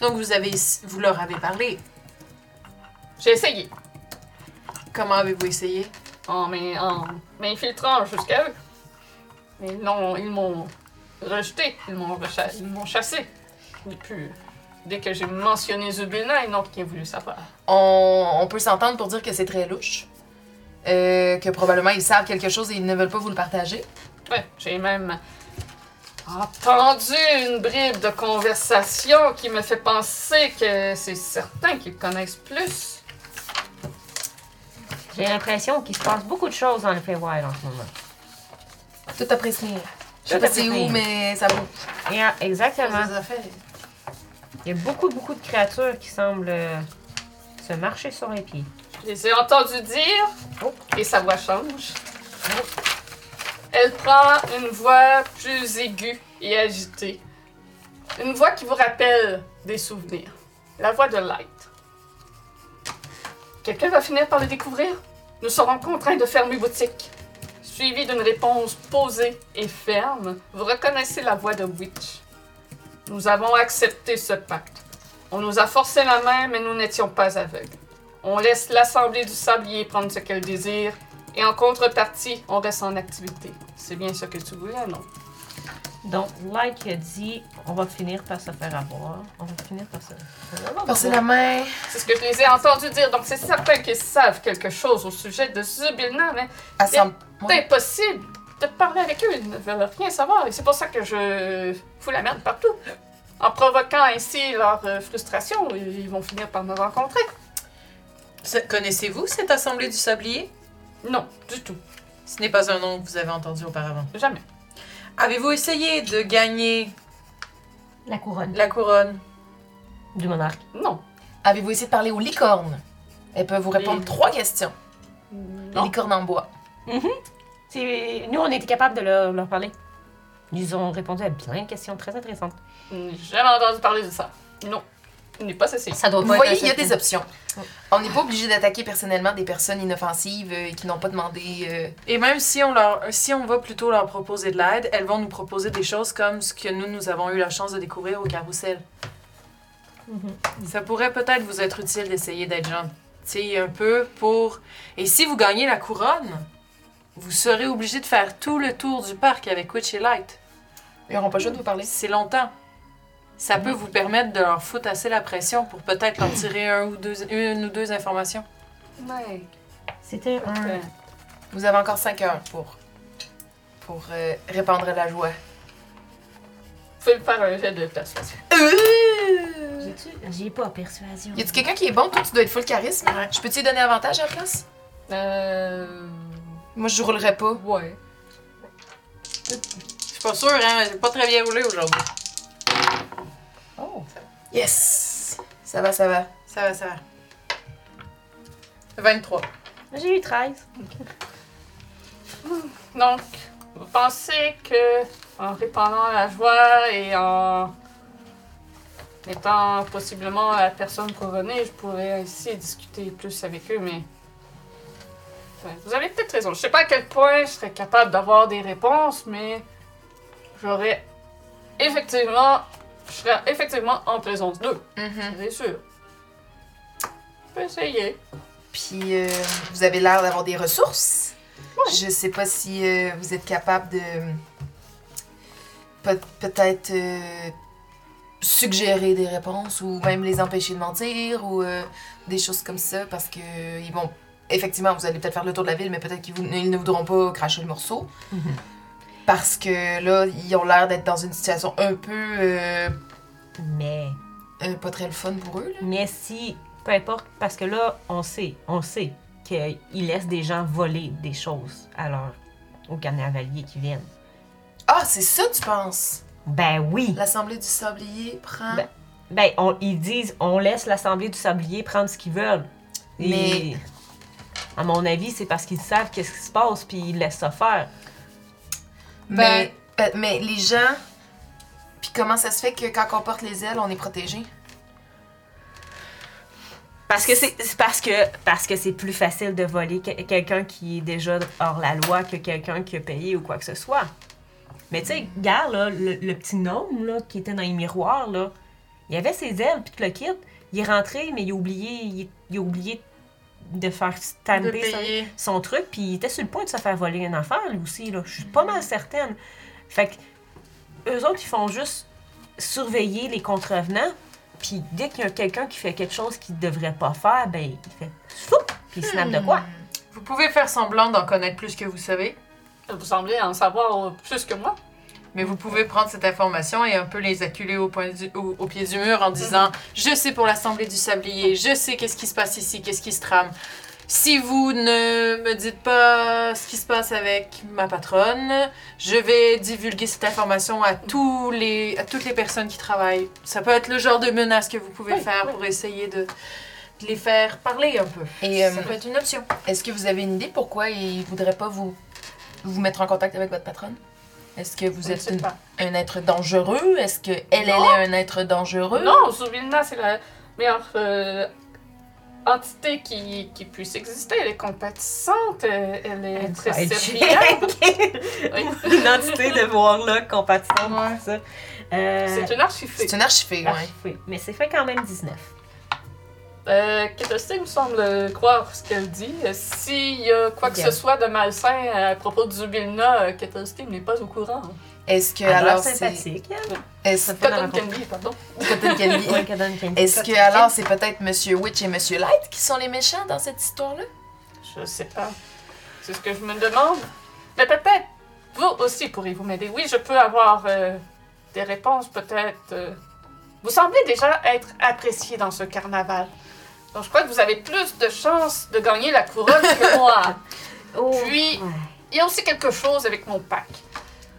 Donc, vous, avez, vous leur avez parlé. J'ai essayé Comment avez-vous essayé? en m'in- en m'infiltrant jusqu'à eux. Mais non, ils m'ont rejeté, ils m'ont recha- ils m'ont chassé. Et puis, dès que j'ai mentionné Zubulna, ils n'ont rien voulu savoir. On, on peut s'entendre pour dire que c'est très louche. Euh, que probablement ils savent quelque chose et ils ne veulent pas vous le partager. Ouais, j'ai même entendu une bribe de conversation qui me fait penser que c'est certain qu'ils connaissent plus. J'ai l'impression qu'il se passe beaucoup de choses dans le Feywild en ce moment. Tout apprécié. Je sais Tout pas c'est où, mais ça ah, exactement. Il y a beaucoup, beaucoup de créatures qui semblent euh, se marcher sur les pieds. Je les ai entendus dire, Oh. et sa voix change. Elle prend une voix plus aiguë et agitée. Une voix qui vous rappelle des souvenirs. La voix de Light. Quelqu'un va finir par le découvrir? Nous serons contraints de fermer boutique. Suivi d'une réponse posée et ferme, vous reconnaissez la voix de Witch. Nous avons accepté ce pacte. On nous a forcé la main, mais nous n'étions pas aveugles. On laisse l'Assemblée du Sablier prendre ce qu'elle désire, et en contrepartie, on reste en activité. C'est bien ce que tu voulais, non? Donc, like a dit, on va finir par se faire avoir. On va finir par se faire avoir. Passer la main. C'est ce que je les ai entendus dire, donc c'est certain qu'ils savent quelque chose au sujet de Zubilna, mais c'est impossible de parler avec eux, ils ne veulent rien savoir, et c'est pour ça que je fous la merde partout. En provoquant ainsi leur euh, frustration, ils vont finir par me rencontrer. Connaissez-vous cette assemblée du sablier? Non, du tout. Ce n'est pas un nom que vous avez entendu auparavant. Jamais. Avez-vous essayé de gagner La couronne la couronne? du monarque. Non. Avez-vous essayé de parler aux licornes? Elles peuvent vous répondre Les- trois questions. Les Non. licornes en bois. C'est- Nous, on était capable de leur, leur parler. Ils ont répondu à plein de questions très intéressantes. J'ai jamais entendu parler de ça. Non. Il n'est pas cessé. Ça doit Vous pas voyez, il y a des options. On n'est pas obligé d'attaquer personnellement des personnes inoffensives euh, qui n'ont pas demandé. euh, Et même si on, leur, si on va plutôt leur proposer de l'aide, elles vont nous proposer des choses comme ce que nous, nous avons eu la chance de découvrir au carrousel. Mhm. Ça pourrait peut-être vous être utile d'essayer d'être gen- sais, un peu pour. Et si vous gagnez la couronne, vous serez obligé de faire tout le tour du parc avec Witch et Light. Ils n'auront pas le choix de vous parler. C'est longtemps. Ça peut vous permettre de leur foutre assez la pression pour peut-être leur tirer un ou deux, une ou deux informations. Ouais. C'était un. Ouais. Vous avez encore 5 heures pour, pour euh, répandre la joie. Vous pouvez me faire un jet de persuasion. J'ai-tu- J'ai pas persuasion. Y a-tu quelqu'un qui est bon? Toi, tu dois être full charisme. Je peux-tu lui donner avantage à la place? Euh. Moi, je roulerai pas. Ouais. Je suis pas sûre, hein, j'ai pas très bien roulé aujourd'hui. Oh! Yes! Ça va, ça va. Ça va, ça va. 23. J'ai eu 13. Donc, vous pensez que en répandant la joie et en étant possiblement la personne couronnée, je pourrais ainsi discuter plus avec eux, mais vous avez peut-être raison. Je sais pas à quel point je serais capable d'avoir des réponses, mais j'aurais effectivement, je serais effectivement en présence d'eux, Mhm. c'est sûr. Je peux essayer. Puis, euh, vous avez l'air d'avoir des ressources. Je sais pas si euh, vous êtes capable de. peut- Peut-être. euh, suggérer des réponses ou même les empêcher de mentir ou euh, des choses comme ça parce que ils vont. Effectivement, vous allez peut-être faire le tour de la ville, mais peut-être qu'ils vous- ils ne voudront pas cracher le morceau. Parce que là, ils ont l'air d'être dans une situation un peu. euh, Mais. euh, pas très le fun pour eux. Là. Mais si. Peu importe, parce que là, on sait, on sait qu'ils laissent des gens voler des choses à leur. aux carnavaliers qui viennent. Ah, c'est ça, tu penses? Ben oui! L'Assemblée du Sablier prend? Ben, Ben, on- ils disent, on laisse l'Assemblée du Sablier prendre ce qu'ils veulent. Et, Mais- À mon avis, c'est parce qu'ils savent qu'est-ce qui se passe, puis ils laissent ça faire. Mais, euh, mais les gens. Puis comment ça se fait que quand on porte les ailes, on est protégé? Parce que c'est parce que parce que c'est plus facile de voler que- quelqu'un qui est déjà hors la loi que quelqu'un qui a payé ou quoi que ce soit. Mais tu sais, regarde là, le, le petit gnome là, qui était dans les miroirs là, il avait ses ailes puis le kit. Il est rentré mais il a oublié il, il a oublié de faire De stamper son, truc puis il était sur le point de se faire voler une affaire lui aussi là. Je suis pas mal certaine. Fait que eux autres ils font juste surveiller les contrevenants puis dès qu'il y a quelqu'un qui fait quelque chose qu'il devrait pas faire, ben il fait fou, puis il snap de quoi. Vous pouvez faire semblant d'en connaître plus que vous savez, Vous semblez en savoir plus que moi. Mais vous pouvez prendre cette information et un peu les acculer au, point du- au, au pied du mur en disant Je sais pour l'Assemblée du Sablier, je sais qu'est-ce qui se passe ici, qu'est-ce qui se trame. Si vous ne me dites pas ce qui se passe avec ma patronne, je vais divulguer cette information à, tous les, à toutes les personnes qui travaillent. Ça peut être le genre de menace que vous pouvez Oui, faire oui. pour essayer de, de les faire parler un peu. Et euh, Ça peut être une option. est-ce que vous avez une idée pourquoi ils voudraient pas vous, vous mettre en contact avec votre patronne? Est-ce que vous êtes sais une- pas. un être dangereux? Est-ce que elle, est un être dangereux? Non, Zubilna, c'est la meilleure euh, entité qui, qui puisse exister. Elle est compatissante, euh, elle est Elle très serviable. Oui. Une entité de Warlock compatissante, Ouais. c'est ça. Euh, C'est une archifée. C'est une archifée, ouais. Mais c'est fait quand même 19. Euh, me semble croire ce qu'elle dit. Euh, S'il y a quoi que Bien. ce soit de malsain à propos de Zubilna, euh, Ketosté n'est pas au courant. Est-ce que alors c'est. Est-ce Cotton Candy, pardon. Cotton Candy. Candy. Est-ce que alors c'est peut-être Monsieur Witch et Monsieur Light qui sont les méchants dans cette histoire-là? Je sais pas. C'est ce que je me demande. Mais peut-être, vous aussi pourrez-vous m'aider. Oui, je peux avoir euh, des réponses, peut-être. euh. Vous semblez déjà être apprécié dans ce carnaval. Donc je crois que vous avez plus de chances de gagner la couronne que moi. Oh, Puis, ouais. il y a aussi quelque chose avec mon pack.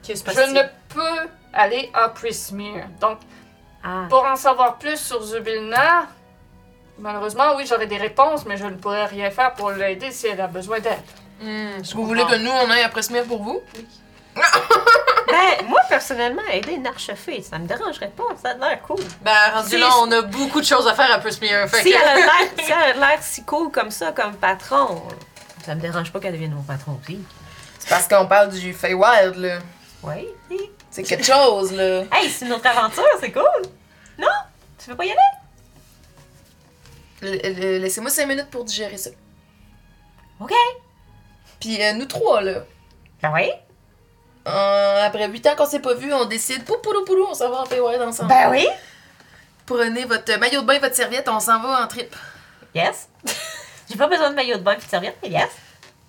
Qu'est-ce Je ne peux aller en Prismere. Donc, Ah, pour en savoir plus sur Zubilna, malheureusement, oui, j'aurai des réponses, mais je ne pourrai rien faire pour l'aider si elle a besoin d'aide. Est-ce que vous voulez que nous on aille après ce pour vous? Ben, moi, personnellement, aider une archefée, ça me dérangerait pas. Ça a l'air cool. Ben, rendu Si- là, on a beaucoup de choses à faire à Prismere. Fait Si que- elle a l'air si elle a l'air si cool comme ça, comme patron, ça me dérange pas qu'elle devienne mon patron aussi. C'est parce qu'on parle du Feywild, là. Oui. si. C'est quelque chose, là. Hey, c'est une autre aventure, c'est cool. Non? Tu veux pas y aller? Laissez-moi 5 minutes pour digérer ça. OK. Puis euh, nous trois, là, Ben oui. Euh, après 8 ans qu'on s'est pas vu, on décide, pou poulou poulou, on s'en va en Feywild ensemble. Ben oui. Prenez votre maillot de bain et votre serviette, on s'en va en trip. Yes. J'ai pas besoin de maillot de bain et de serviette, mais yes.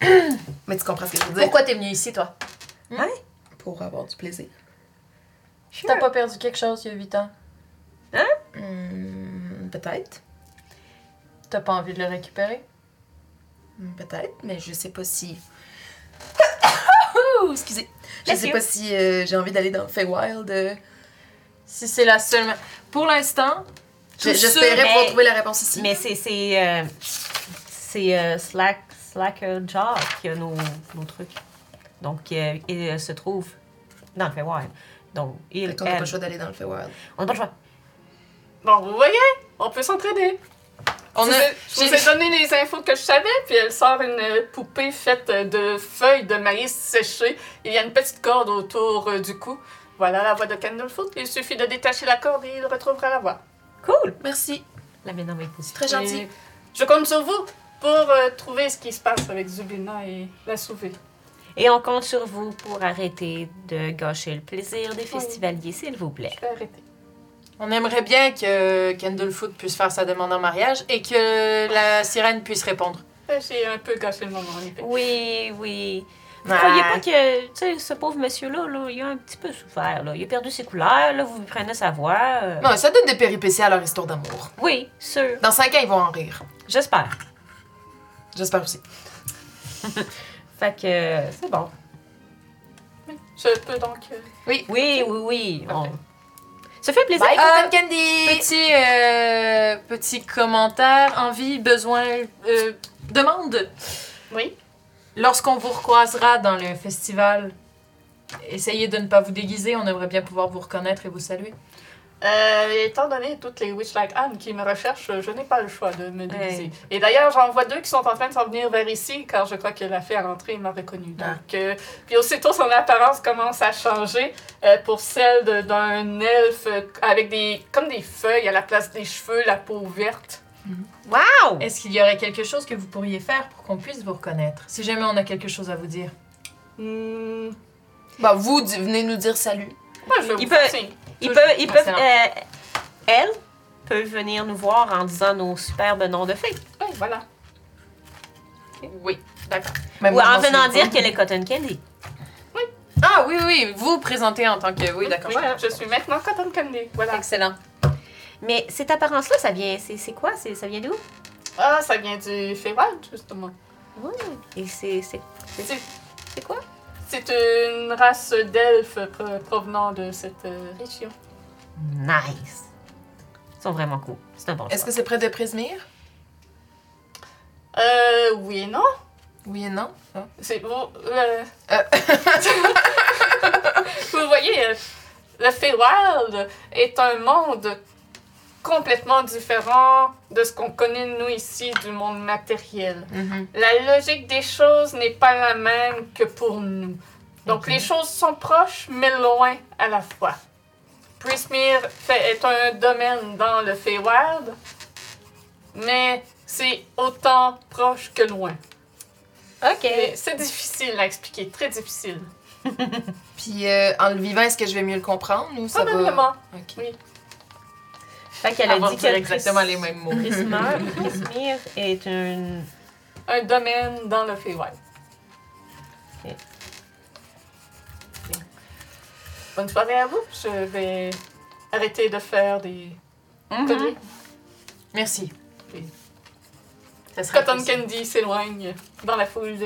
Mais tu comprends ce que je veux dire? Pourquoi t'es venu ici, toi? Pour avoir du plaisir. Sure. T'as pas perdu quelque chose il y a 8 ans? Hmm, peut-être. T'as pas envie de le récupérer? Hmm, Peut-être, mais je sais pas si. Excusez. Je Bless sais you. pas si euh, j'ai envie d'aller dans le Feywild. euh. Si c'est la seule... ma- Pour l'instant, Je- Tout J'espérais sûr, pouvoir mais- trouver la réponse ici. Mais c'est c'est euh, c'est euh, Slack Slacker Jaw qui a nos, nos trucs. Donc euh, il euh, se trouve dans le Feywild. Donc il Fait qu'on n'a pas elle- le choix d'aller dans le Feywild. on n'a pas le choix. Bon, vous voyez, on peut s'entraider. On je, a... vous ai, je vous ai donné les infos que je savais, puis elle sort une euh, poupée faite de feuilles de maïs séchées. Il y a une petite corde autour euh, du cou. Voilà la voix de Candlefoot. Il suffit de détacher la corde et il retrouvera la voix. Cool. Merci. La dans mes pouces. Très gentil. Et je compte sur vous pour euh, trouver ce qui se passe avec Zubina et la sauver. Et on compte sur vous pour arrêter de gâcher le plaisir des festivaliers, s'il vous plaît. Je vais arrêter. On aimerait bien que Candlefoot puisse faire sa demande en mariage et que la sirène puisse répondre. Euh, J'ai un peu gâché le moment, en effet. Oui, oui. Vous Ah. croyez pas que, tu sais, ce pauvre monsieur-là, là, il a un petit peu souffert, là. Il a perdu ses couleurs, là, vous lui prenez sa voix. euh, Non, ça donne des péripéties à leur histoire d'amour. Oui, sûr. Dans 5 ans, ils vont en rire. J'espère. J'espère aussi. Fait que, euh, c'est bon. Je peux donc. euh, Oui, oui, oui. on- Parfait. Ça fait plaisir. Bye, Euh, Candy! Petit, euh, petit commentaire, envie, besoin, euh, demande. Oui. Lorsqu'on vous recroisera dans le festival, essayez de ne pas vous déguiser. On aimerait bien pouvoir vous reconnaître et vous saluer. Euh, étant donné toutes les Witch Like Anne qui me recherchent, je n'ai pas le choix de me déguiser. Et d'ailleurs, j'en vois deux qui sont en train de s'en venir vers ici, car je crois que la fée à l'entrée m'a reconnue. Ah. Donc, euh, puis aussitôt, son apparence commence à changer euh, pour celle d'un elfe avec des comme des feuilles à la place des cheveux, la peau verte. Wow! Est-ce qu'il y aurait quelque chose que vous pourriez faire pour qu'on puisse vous reconnaître? Si jamais on a quelque chose à vous dire. Hmm, Bah, vous, venez nous dire salut. moi, je vais Il vous peut-. Ils peuvent, ils peuvent, Excellent. euh, elles peuvent venir nous voir en disant nos superbes noms de fées. Oui, voilà. Oui, d'accord. Ou moi, en venant dire qu'elle est cotton candy. Ah oui, oui, vous vous présentez en tant que... Oui, d'accord. je Voilà, je suis maintenant Cotton Candy. Voilà. Excellent. Mais cette apparence-là, ça vient, c'est c'est quoi? C'est- Ça vient d'où? Ah, ça vient du Feywild, justement. Ouais. Et c'est c'est- C'est c'est quoi? C'est une race d'elfes pro- provenant de cette euh, région. Nice. Ils sont vraiment cool. C'est un bon Est-ce choix. que c'est près de Prismir? Euh, oui et non. Oui et non. Ah. C'est vous. euh, Euh. vous voyez, euh, le Feywild est un monde complètement différent de ce qu'on connaît nous ici du monde matériel. Mhm. La logique des choses n'est pas la même que pour nous. Donc les choses sont proches mais loin à la fois. Prismere fait- est un domaine dans le Feywild, mais c'est autant proche que loin. Ok. C'est difficile à expliquer, très difficile. Puis euh, en le vivant, est-ce que je vais mieux le comprendre ou ça va? Probablement. Ok. Oui. Fait qu'elle a dit que exactement les mêmes mots. Prismir, Prismir est un... Un domaine dans le Feywild. Ok. Bonne soirée à vous. Je vais arrêter de faire des conneries. Merci. Oui. Ça Cotton. Candy s'éloigne dans la foule.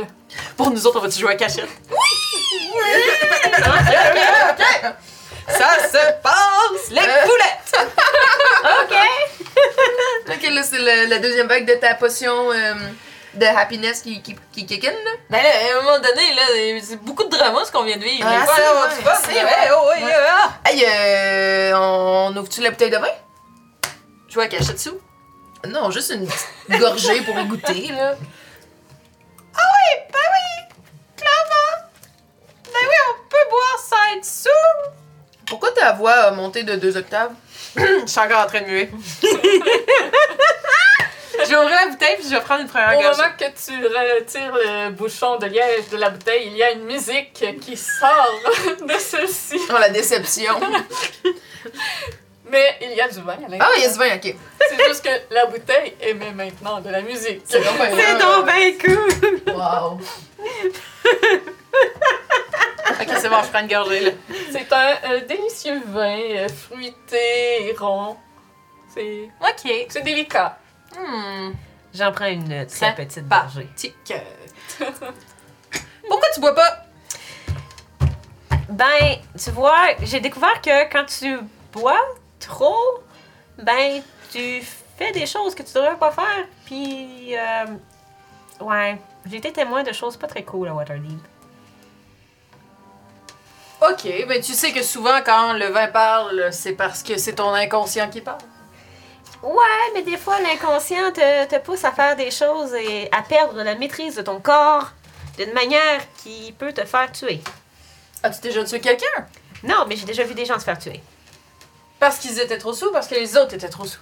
Pour nous autres, on va-tu jouer à cachette? Ça se passe! Les Euh. poulettes! OK! Ok, là, c'est le- la deuxième vague de ta potion euh, de happiness qui, qui, qui kick in, là. Ben là, à un moment donné, là, c'est beaucoup de drama ce qu'on vient de vivre. Ah, pas c'est fun, c'est vrai. ouais, oh, ouais, Ouais. ah. Hey, euh, on ouvre-tu la bouteille de vin? Jouer à cachette sous? Non, juste une petite gorgée pour y goûter, là. Ben oui, on peut boire ça être sous! Pourquoi ta voix a monté de deux octaves? Je suis encore en train de muer. Je vais ouvrir la bouteille puis je vais prendre une première Au gorgée. moment que tu retires le bouchon de liège de la bouteille, il y a une musique qui sort de celle-ci. Oh, la déception. Mais il y a du vin à l'intérieur. Ah, il y a du vin, ok. C'est juste que la bouteille émet maintenant de la musique. C'est donc bien- C'est donc bien cool! Wow. Ok, c'est bon, je prends une gorgée là. C'est un euh, délicieux vin euh, fruité et rond. C'est Ok. c'est délicat. Hmm. J'en prends une très Ça petite gorgée. Tic. Pourquoi tu bois pas? Ben, tu vois, j'ai découvert que quand tu bois trop, ben, tu fais des choses que tu devrais pas faire. Puis, euh, ouais, j'ai été témoin de choses pas très cool à Waterdeep. Ok, mais tu sais que souvent quand le vin parle, c'est parce que c'est ton inconscient qui parle. Ouais, mais des fois, l'inconscient te, te pousse à faire des choses et à perdre la maîtrise de ton corps d'une manière qui peut te faire tuer. As-tu déjà tué quelqu'un? Non, mais j'ai déjà vu des gens se faire tuer. Parce qu'ils étaient trop sous, parce que les autres étaient trop sous?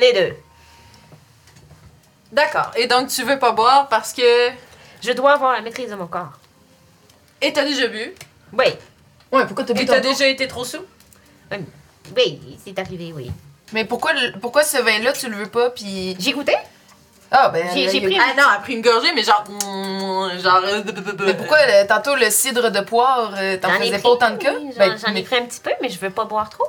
Les deux. D'accord. Et donc tu veux pas boire parce que. Je dois avoir la maîtrise de mon corps. Et t'as déjà bu? Oui, Ouais, pourquoi t'as bu Et t'as déjà été trop sous. oui, c'est arrivé, oui. Mais pourquoi, le- pourquoi ce vin-là, tu le veux pas, puis... J'ai goûté? Ah, ben... J'ai- là, j'ai il y a- pris- Ah non, elle a pris une gorgée, mais genre. mm, Genre. euh, Mais pourquoi, le- tantôt, le cidre de poire, euh, t'en J'en ai faisais pris, pas autant de cas? oui, J'en Ben, j'en ai mais, pris un petit peu, mais je veux pas boire trop.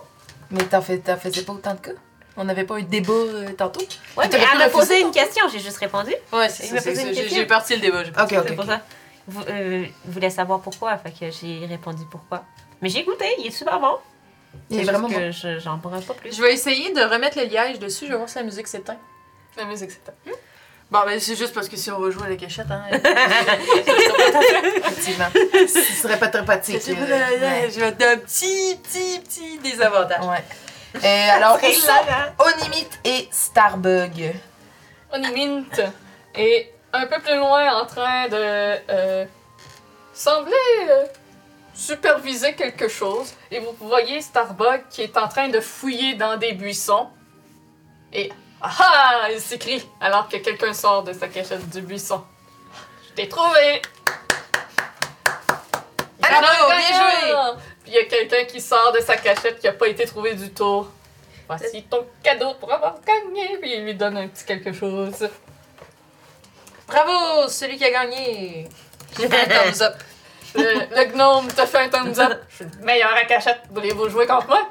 mais t'en, fais- t'en faisais pas autant de cas? On n'avait pas eu de débat euh, tantôt? Ouais, Tu mais t'aurais elle m'a refuser posé une tantôt? question, j'ai juste répondu. Ouais, c'est ça. m'a c'est posé ça. une J'ai question. j'ai parti le débat. j'ai Ok, parti. ok. C'est pour ça. Vous, euh, voulez savoir pourquoi, fait que j'ai répondu pourquoi. Mais j'ai goûté, il est super bon. Il est C'est vraiment bon. je- j'en boirai pas plus. Je vais essayer de remettre le liège dessus, je vais voir si la musique s'éteint. La musique, c'est un- Bon, ben c'est juste parce que si on à la cachette, hein. Effectivement. Ce serait pas très pratique. Euh, ouais. Je vais te un petit, petit, petit désavantage. Ouais. Euh, alors, sont hilarant. Onimite et Starbug? Onimint est un peu plus loin en train de euh, sembler euh, superviser quelque chose. Et vous voyez Starbug qui est en train de fouiller dans des buissons. Et ah ah, il s'écrie alors que quelqu'un sort de sa cachette du buisson. Je t'ai trouvé! Bravo, Gagnant! bien joué! Puis il y a quelqu'un qui sort de sa cachette qui n'a pas été trouvé du tout. Voici ton cadeau pour avoir gagné. Puis il lui donne un petit quelque chose. Bravo, celui qui a gagné. J'ai fait un thumbs up. Le, le gnome te fait un thumbs up. Je suis le meilleur à cachette. Voulez-vous jouer contre moi?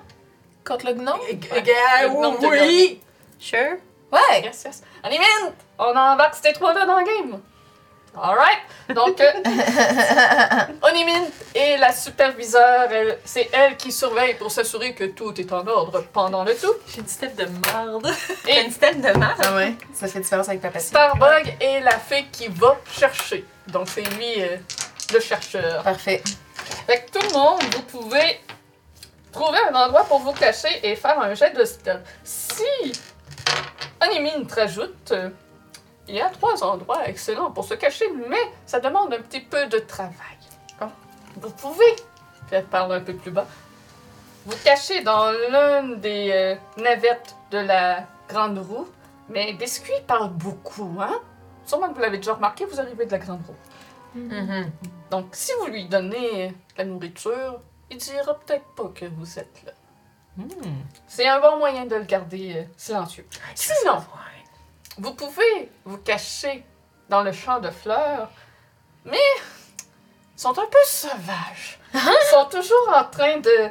Contre le gnome? Le oui! Sure. Ouais! Yes, yes. Animine! On embarque ces trois-là dans le game. Alright. Donc, euh, Onimine est la superviseure. Elle- C'est elle qui surveille pour s'assurer que tout est en ordre pendant le tout. J'ai une step de merde. Et une stèle de marde. Ah ouais? Ça fait différence avec Papa. Starbug est la fée qui va chercher. Donc, c'est lui euh, le chercheur. Parfait. Fait que tout le monde, vous pouvez trouver un endroit pour vous cacher et faire un jet de stealth. Si Onimine te rajoute, euh, il y a trois endroits excellents pour se cacher, mais ça demande un petit peu de travail. Vous pouvez, elle parle un peu plus bas, vous cacher dans l'une des euh, navettes de la grande roue, mais Biscuit parle beaucoup, hein? Sûrement que vous l'avez déjà remarqué, vous arrivez de la grande roue. Mhm. Donc, si vous lui donnez de la nourriture, il dira peut-être pas que vous êtes là. Hmm. C'est un bon moyen de le garder euh, silencieux. Sinon, vous pouvez vous cacher dans le champ de fleurs, mais ils sont un peu sauvages. Ils sont toujours en train de,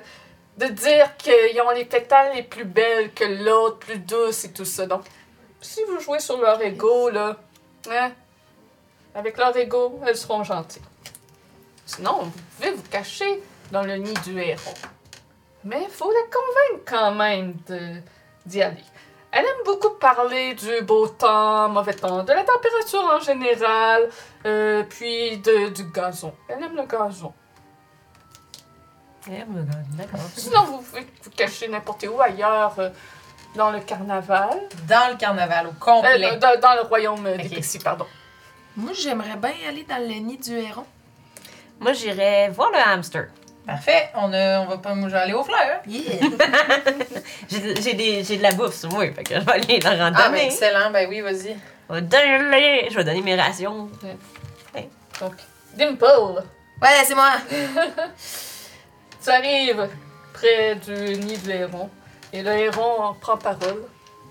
de dire qu'ils ont les pétales les plus belles que l'autre, plus douces et tout ça. Donc, si vous jouez sur leur ego, là, hein, avec leur ego, elles seront gentilles. Sinon, vous pouvez vous cacher dans le nid du héros. Mais il faut les convaincre quand même d'y aller. Elle aime beaucoup parler du beau temps, mauvais temps, de la température en général, euh, puis de, du gazon. Elle aime le gazon. Eh, ben, D'accord. Sinon, vous pouvez vous cacher n'importe où ailleurs, euh, dans le carnaval, Dans le carnaval, au Euh, complet. dans, dans le royaume euh, des Ok. Pixies, pardon. Moi, j'aimerais bien aller dans le nid du héron. Moi, j'irais voir le hamster. Parfait. On, a, on va pas aller aux fleurs. Yeah. J'ai j'ai des- j'ai de la bouffe sur moi, fait que je vais aller leur en Ah, ben excellent. Ben oui, vas-y. Je vais donner- je vais donner mes rations. Donc, Dimple, Ouais, c'est moi. tu arrives près du nid de l'héron et le héron prend parole.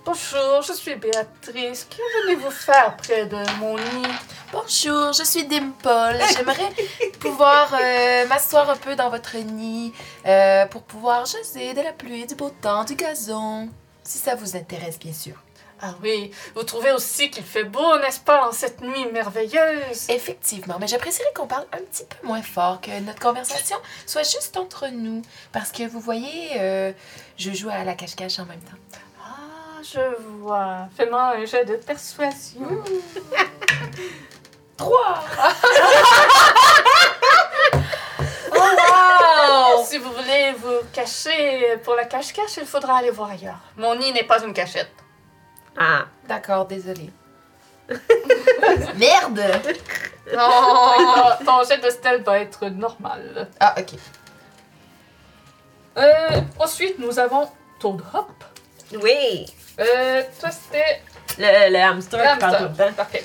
Bonjour, je suis Béatrice. Que venez-vous faire près de mon nid? Bonjour, je suis Dimple. J'aimerais pouvoir euh, m'asseoir un peu dans votre nid euh, pour pouvoir jaser de la pluie, du beau temps, du gazon. Si ça vous intéresse, bien sûr. Ah oui, vous trouvez aussi qu'il fait beau, n'est-ce pas, en cette nuit merveilleuse? Effectivement, mais j'apprécierais qu'on parle un petit peu moins fort, que notre conversation soit juste entre nous. Parce que vous voyez, euh, je joue à la cache-cache en même temps. Je vois. Fais-moi un jet de persuasion. Trois! Oh! Si vous voulez vous cacher pour la cache-cache, il faudra aller voir ailleurs. Mon nid n'est pas une cachette. Ah. D'accord, désolé. Merde! ton, ton jet de stealth va être normal. Ah, ok. Euh, ensuite, nous avons Toad Hop. Oui. Euh, toi, c'était Le, le hamster le qui parle tout le hamster. temps. Parfait.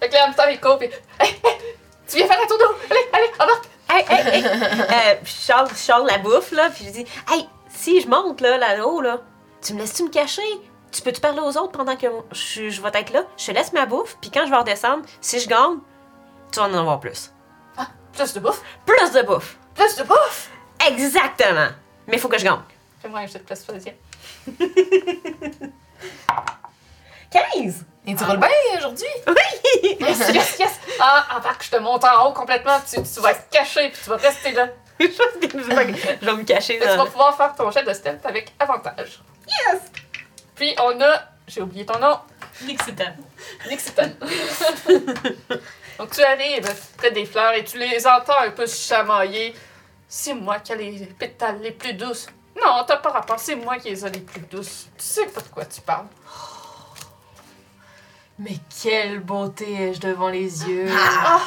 Fait que le hamster, il court, puis... Hey, hey, tu viens faire un tour d'eau? Allez, allez, embarque! Hey, hey, hey. euh, puis je sors, je sors la bouffe, là, puis je dis Hey, si je monte, là, là-haut, là, tu me laisses-tu me cacher? Tu peux-tu parler aux autres pendant que je, je vais être là? Je te laisse ma bouffe, puis quand je vais redescendre, si je gagne, tu vas en avoir plus. Plus de bouffe! Plus de bouffe. Plus de bouffe! Exactement. Mais il faut que je gagne. Fais-moi un jet de persuasion. 15 Et tu roules bien aujourd'hui? Yes, yes, yes! Ah, embarque, je te monte en haut complètement, tu, tu vas être caché, puis tu vas rester là. Je vais je vais me cacher Et tu vas pouvoir faire ton jet de stealth avec avantage. Yes Puis on a, j'ai oublié ton nom, Nixitan. Nixitan. Donc tu arrives près des fleurs et tu les entends un peu chamailler. C'est moi qui ai les pétales les plus douces. Non, t'as pas rapport, c'est moi qui les ai les plus douces. Tu sais pas de quoi tu parles. Mais quelle beauté ai-je devant les yeux? Ah!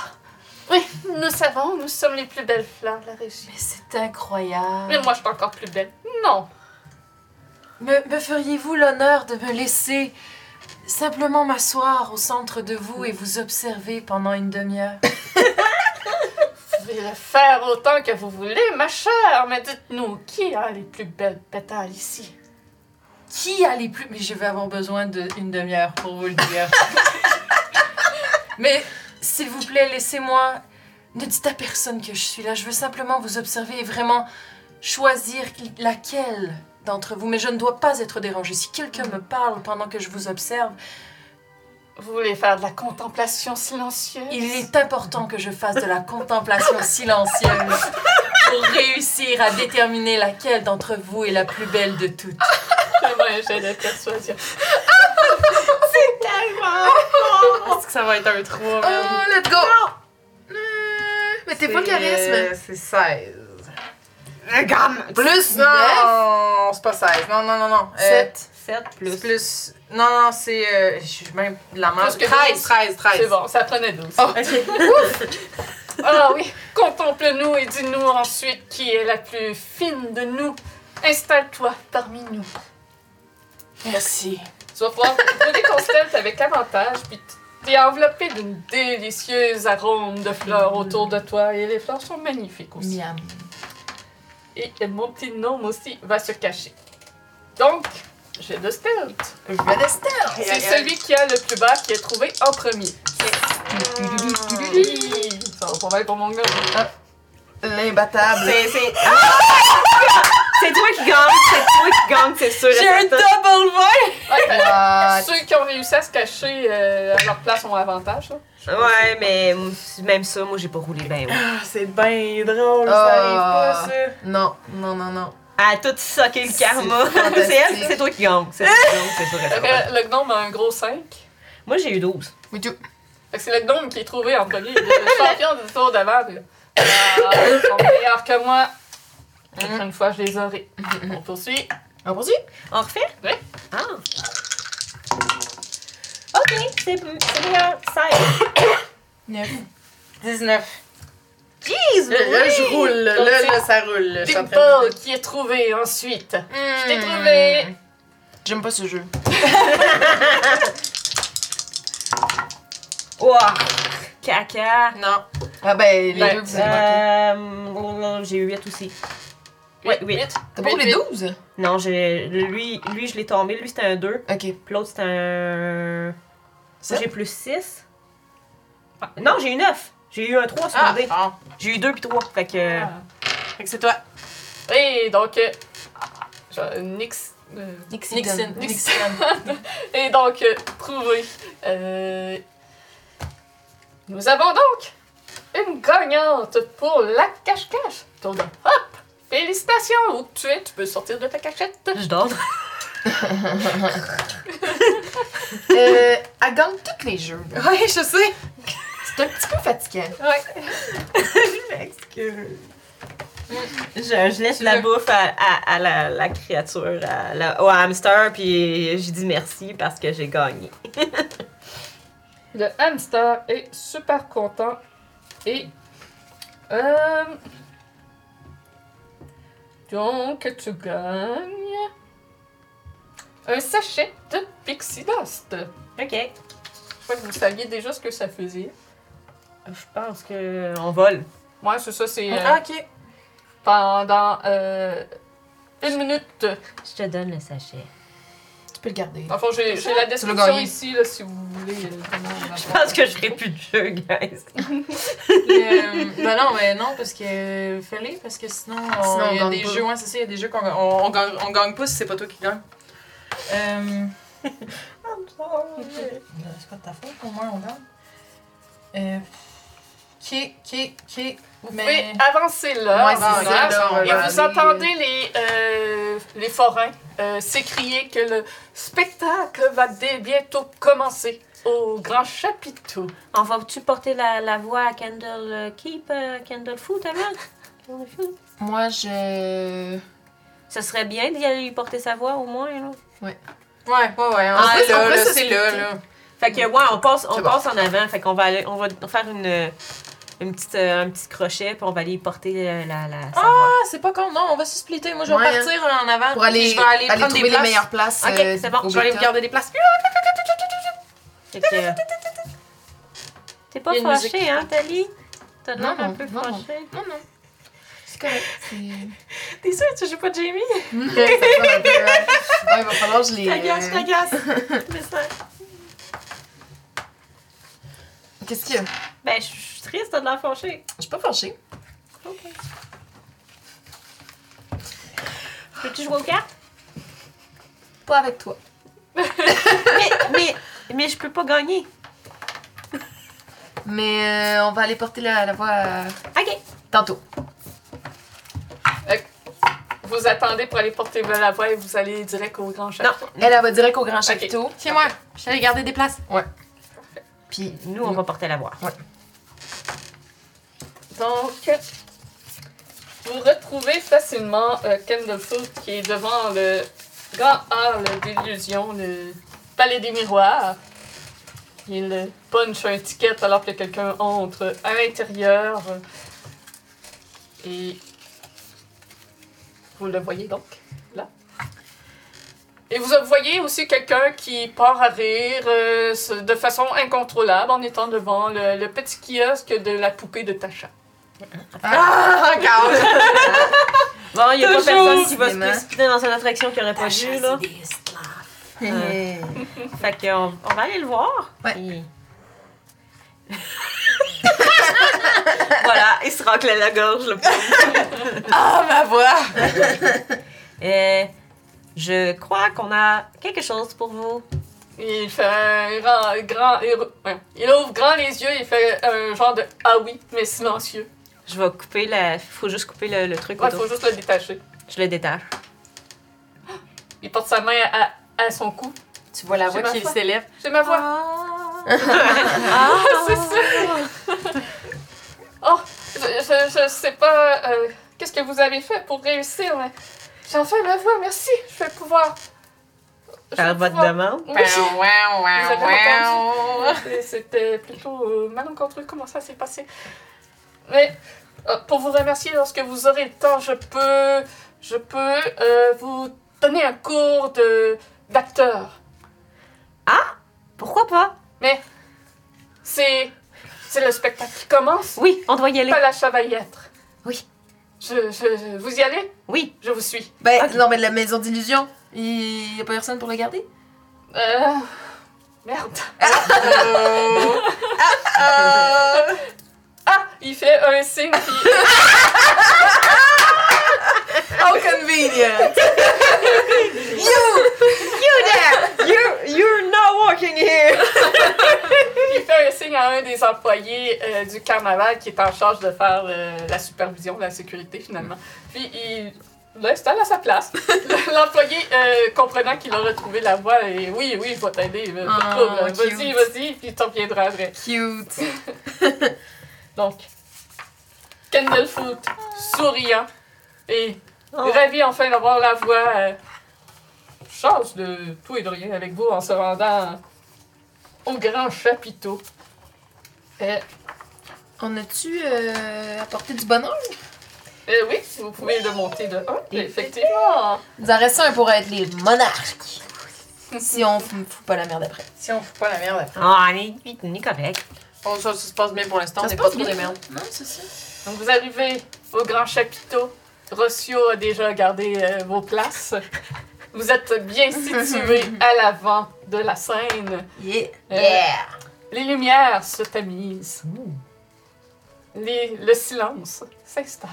Oui, nous savons, nous sommes les plus belles fleurs de la région. Mais c'est incroyable. Mais moi, je suis encore plus belle. Non. Me, me feriez-vous l'honneur de me laisser simplement m'asseoir au centre de vous et vous observer pendant une demi-heure? Vous pouvez le faire autant que vous voulez, ma chère, mais dites-nous, qui a les plus belles pétales ici? Qui a les plus... Mais je vais avoir besoin d'une demi-heure pour vous le dire. Mais s'il vous plaît, laissez-moi... Ne dites à personne que je suis là. Je veux simplement vous observer et vraiment choisir laquelle d'entre vous. Mais je ne dois pas être dérangée. Si quelqu'un me parle pendant que je vous observe, Vous voulez faire de la contemplation silencieuse? il est important que je fasse de la contemplation silencieuse pour réussir à déterminer laquelle d'entre vous est la plus belle de toutes. Un jet de persuasion. Est-ce que ça va être un 3, Oh, let's go! Euh, Mais t'es pas charisme. C'est 16. Plus 9. Non, c'est pas 16. Non, non, non, non. Euh, 7. 7 plus. Non, non, c'est. Euh, je suis même de la que 13, 12. 13, 13. C'est bon, ça prenait 12. Oh. Ah oui, contemple-nous et dis-nous ensuite qui est la plus fine de nous. Installe-toi parmi nous. Merci. Tu vas pouvoir rouler ton stealth avec avantage, puis t'es enveloppé d'une délicieuse arôme de fleurs autour de toi, et les fleurs sont magnifiques aussi. Miam. Et mon petit gnome aussi va se cacher. Donc, j'ai de stealth. Je vais. C'est celui qui a le plus bas qui est trouvé en premier. Ça va pas mal pour mon gnome. L'imbattable. C'est. C'est Ah! C'est toi qui gagne, c'est toi qui gagne, c'est sûr. J'ai un double! Ouais, euh, ceux qui ont réussi à se cacher euh, à leur place ont avantage. là. Ouais, mais même ça, moi j'ai pas roulé bien. haut. Ah, c'est bien drôle, ça arrive pas, pas, ça. Non, non, non, non. Ah, tout sucké le karma. C'est. C'est elle, c'est toi qui gagne. C'est toi qui gagne, c'est sûr. et certain. Euh, Le gnome a un gros 5. Moi j'ai eu 12. Me too. Fait que c'est le gnome qui est trouvé en premier. Le champion du tour d'avant. ils sont meilleurs que moi. La prochaine fois, je les aurai. On poursuit. On poursuit? On refait? Oui. Ah. Ok, c'est c'est meilleur. 16. 9. 19. Jeez, Là, je roule. Là, là, ça roule. Dimple qui est trouvé ensuite. Je t'ai trouvé. J'aime pas ce jeu. Ouah, caca. Non. Ah ben, les Ben, deux, vous avez manqué. Euh, j'ai eu 8 aussi. Ouais, Huit, huit? huit. T'as pas huit, roulé huit. 12? Non, j'ai lui, lui je l'ai tombé. Lui, c'était un 2. Ok. Puis l'autre, c'était un. J'ai plus 6. non, j'ai eu 9. J'ai eu un 3 sur Ah, le dé. bon. J'ai eu 2 puis 3. Fait que. Ah. Fait que c'est toi. Et donc, euh, genre, Nix. euh, Nixon. Nixon. Nixon. Et donc, euh, trouvé. Euh, nous avons donc une gagnante pour la cache-cache. Donc, hop! Félicitations! Où que tu es, tu peux sortir de ta cachette. Je dors. Euh, elle gagne tous les jeux. là. Oui, je sais. C'est un petit peu fatigant. je m'excuse. Je, je laisse la bouffe à, à- à la, la créature, à la- au hamster, puis je dis merci parce que j'ai gagné. Le hamster est super content. Et. Euh, donc, tu gagnes. Un sachet de Pixie Dust. Ok. Je crois que vous saviez déjà ce que ça faisait. Je pense que on vole. Moi, c'est ça, c'est. euh, Ah, ok. pendant euh, une minute. Je te donne le sachet. Tu peux le garder. Enfin, j'ai j'ai la description ici, là, si vous voulez. euh, vraiment la Je voir. pense que je ferai plus de jeu, guys. Euh, ben non, mais non, parce que fais-les, parce que sinon, on- Sinon, on il y a gagne des pas. jeux, ouais, c'est ça, il y a des jeux qu'on on, on gagne, on gagne pas si c'est pas toi qui gagne. Euh, c'est pas de ta faute, au moins on gagne. Euh, ok, ok, ok. Vous Mais- pouvez avancer là. Ouais, Et vous aller- entendez les, euh, les forains euh, s'écrier que le spectacle va dès bientôt commencer au grand chapiteau. On va-tu porter la, la voix à Candle euh, Keep, euh, Candle Foot avant? Moi, je. Ce serait bien d'y aller lui porter sa voix au moins, là. Ouais, ouais, ouais, Ah, c'est là, là, là. Fait que, ouais, on passe, on bon. passe en avant. Fait qu'on va aller, on va faire une, une petite, euh, un petit crochet, puis on va aller porter euh, la, la. Ah, c'est pas con, non, on va se splitter. Moi, je vais Ouais, partir en avant. Pour aller, puis je vais aller, aller prendre trouver des les meilleures places. Ok, euh, c'est bon, Je vais aller me garder des places. T'es pas fâchée, hein, Tali? T'as l'air Non, un peu non, non. fâchée. Non, non. C'est correct. T'es sûr que tu joues pas Jamie? Ouais. Il va falloir que je les. T'agaces, t'agaces. Qu'est-ce qu'il y a? Ben, je suis triste, t'as de l'air fâchée. Je suis pas fâchée. Peux-tu jouer aux cartes? Pas avec toi. mais, mais, mais je peux pas gagner. Mais euh, on va aller porter la, la voix euh, Ok. tantôt. Vous attendez pour aller porter la voix et vous allez direct au grand chapiteau. Elle, elle va direct au grand chapiteau. C'est moi. Je suis allée garder des places. Puis Nous, on va porter la voix. Donc, vous retrouvez facilement euh, Candlefoot qui est devant le grand hall d'illusion, le palais des miroirs. Il punch un ticket alors que quelqu'un entre à l'intérieur. Et vous le voyez donc là. Et vous voyez aussi quelqu'un qui part à rire euh, de façon incontrôlable en étant devant le, le petit kiosque de la poupée de Tasha. Ah, regarde! Bon, il y a pas personne qui va se précipiter dans une attraction qu'il aurait pas vu, là. Euh, Fait qu'on on va aller le voir. Ouais. puis- voilà, il se racle la gorge, le. Ah, ma voix! Euh, je crois qu'on a quelque chose pour vous. Il fait un grand, grand il, ouais. il ouvre grand les yeux, il fait un genre de ah oui, mais silencieux. Je vais couper la. Faut juste couper le, le truc Il autour. faut juste le détacher. Je le détache. Il porte sa main à, à son cou. Tu vois la voix qui s'élève. C'est ma voix. Ah! c'est ça. oh, je, je, je sais pas euh, qu'est-ce que vous avez fait pour réussir, mais j'ai enfin ma voix, merci. Je vais pouvoir. Faire votre pouvoir- demande? Oui. C'était plutôt euh, malencontreux comment ça s'est passé. Mais pour vous remercier, lorsque vous aurez le temps, je peux, je peux euh, vous donner un cours de d'acteur. Pourquoi pas? C'est, c'est le spectacle qui commence, Oui, on doit y aller. pas la chevalière. Oui. Je, je, vous y allez? Oui. Je vous suis. Ben, Ok. non, mais la maison d'illusion, il y a pas personne pour le garder? Euh, merde. Ah, il fait un signe qui, How convenient! You there! You, you're not walking here! il fait un signe à un des employés euh, du carnaval qui est en charge de faire euh, la supervision, la sécurité finalement. Puis il l'installe à sa place. L'employé, euh, comprenant qu'il a retrouvé la voie, et oui, oui, je vais t'aider. pas de Oh. Vas-y, vas-y, puis t'en reviendras après. Cute. Donc, Candlefoot, souriant et Oh. ravi enfin d'avoir la voix. euh, chance de tout et de rien avec vous en se rendant au grand chapiteau. Euh, On a-tu euh, apporté du bonheur? euh, oui, si vous pouvez le monter de 1, effectivement. Il nous en reste un pour être les monarques. Si on f- fout pas la merde après. Si on fout pas la merde après. Ah, on est, on est correct. Bon, ça, ça se passe bien pour l'instant, on n'est pas trop des merdes. Non, c'est ça. Donc vous arrivez au grand chapiteau. Rossio a déjà gardé euh, vos places. Vous êtes bien situé à l'avant de la scène. Yeah. Euh, Yeah. Les lumières se tamisent. Les- le silence s'installe.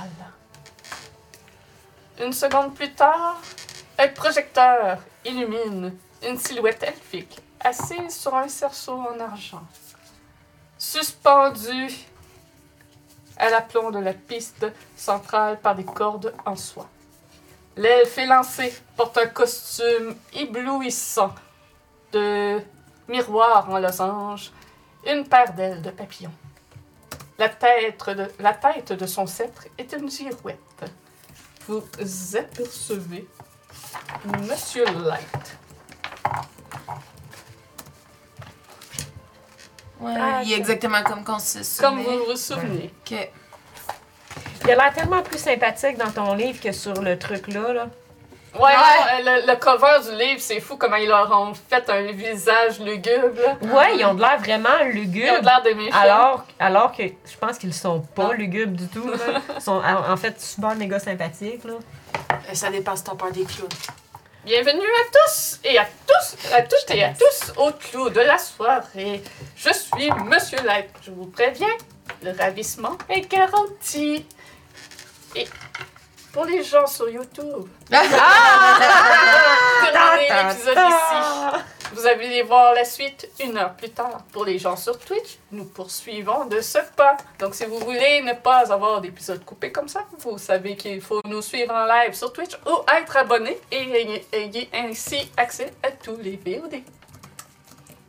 Une seconde plus tard, un projecteur illumine une silhouette elfique assise sur un cerceau en argent, suspendue à l'aplomb de la piste centrale par des cordes en soie. L'elfe élancé porte un costume éblouissant de miroir en losange, une paire d'ailes de papillon. La tête, de, la tête de son sceptre est une girouette. Vous apercevez Monsieur Light. Ouais, Ah, il est exactement comme quand se Comme souvenait. vous vous souvenez. Ok. Il a l'air tellement plus sympathique dans ton livre que sur le truc-là. Là. Ouais, non, euh, le, le cover du livre, c'est fou comment ils leur ont fait un visage lugubre. Ouais, ils ont de l'air vraiment Ils ont l'air des méchants. Alors, alors que je pense qu'ils sont pas Non. lugubres du tout. Là. Ils sont en fait super méga sympathiques. Là. Ça dépasse ton peur des clowns. Bienvenue à tous et à tous, à toutes et à tous au clou de la soirée. Je suis Monsieur Light. Je vous préviens, le ravissement est garanti. Et pour les gens sur YouTube, terminez l'épisode ici. Vous allez voir la suite une heure plus tard. Pour les gens sur Twitch, nous poursuivons de ce pas. Donc, si vous voulez ne pas avoir d'épisodes coupés comme ça, vous savez qu'il faut nous suivre en live sur Twitch ou être abonné et ayez ainsi accès à tous les VOD.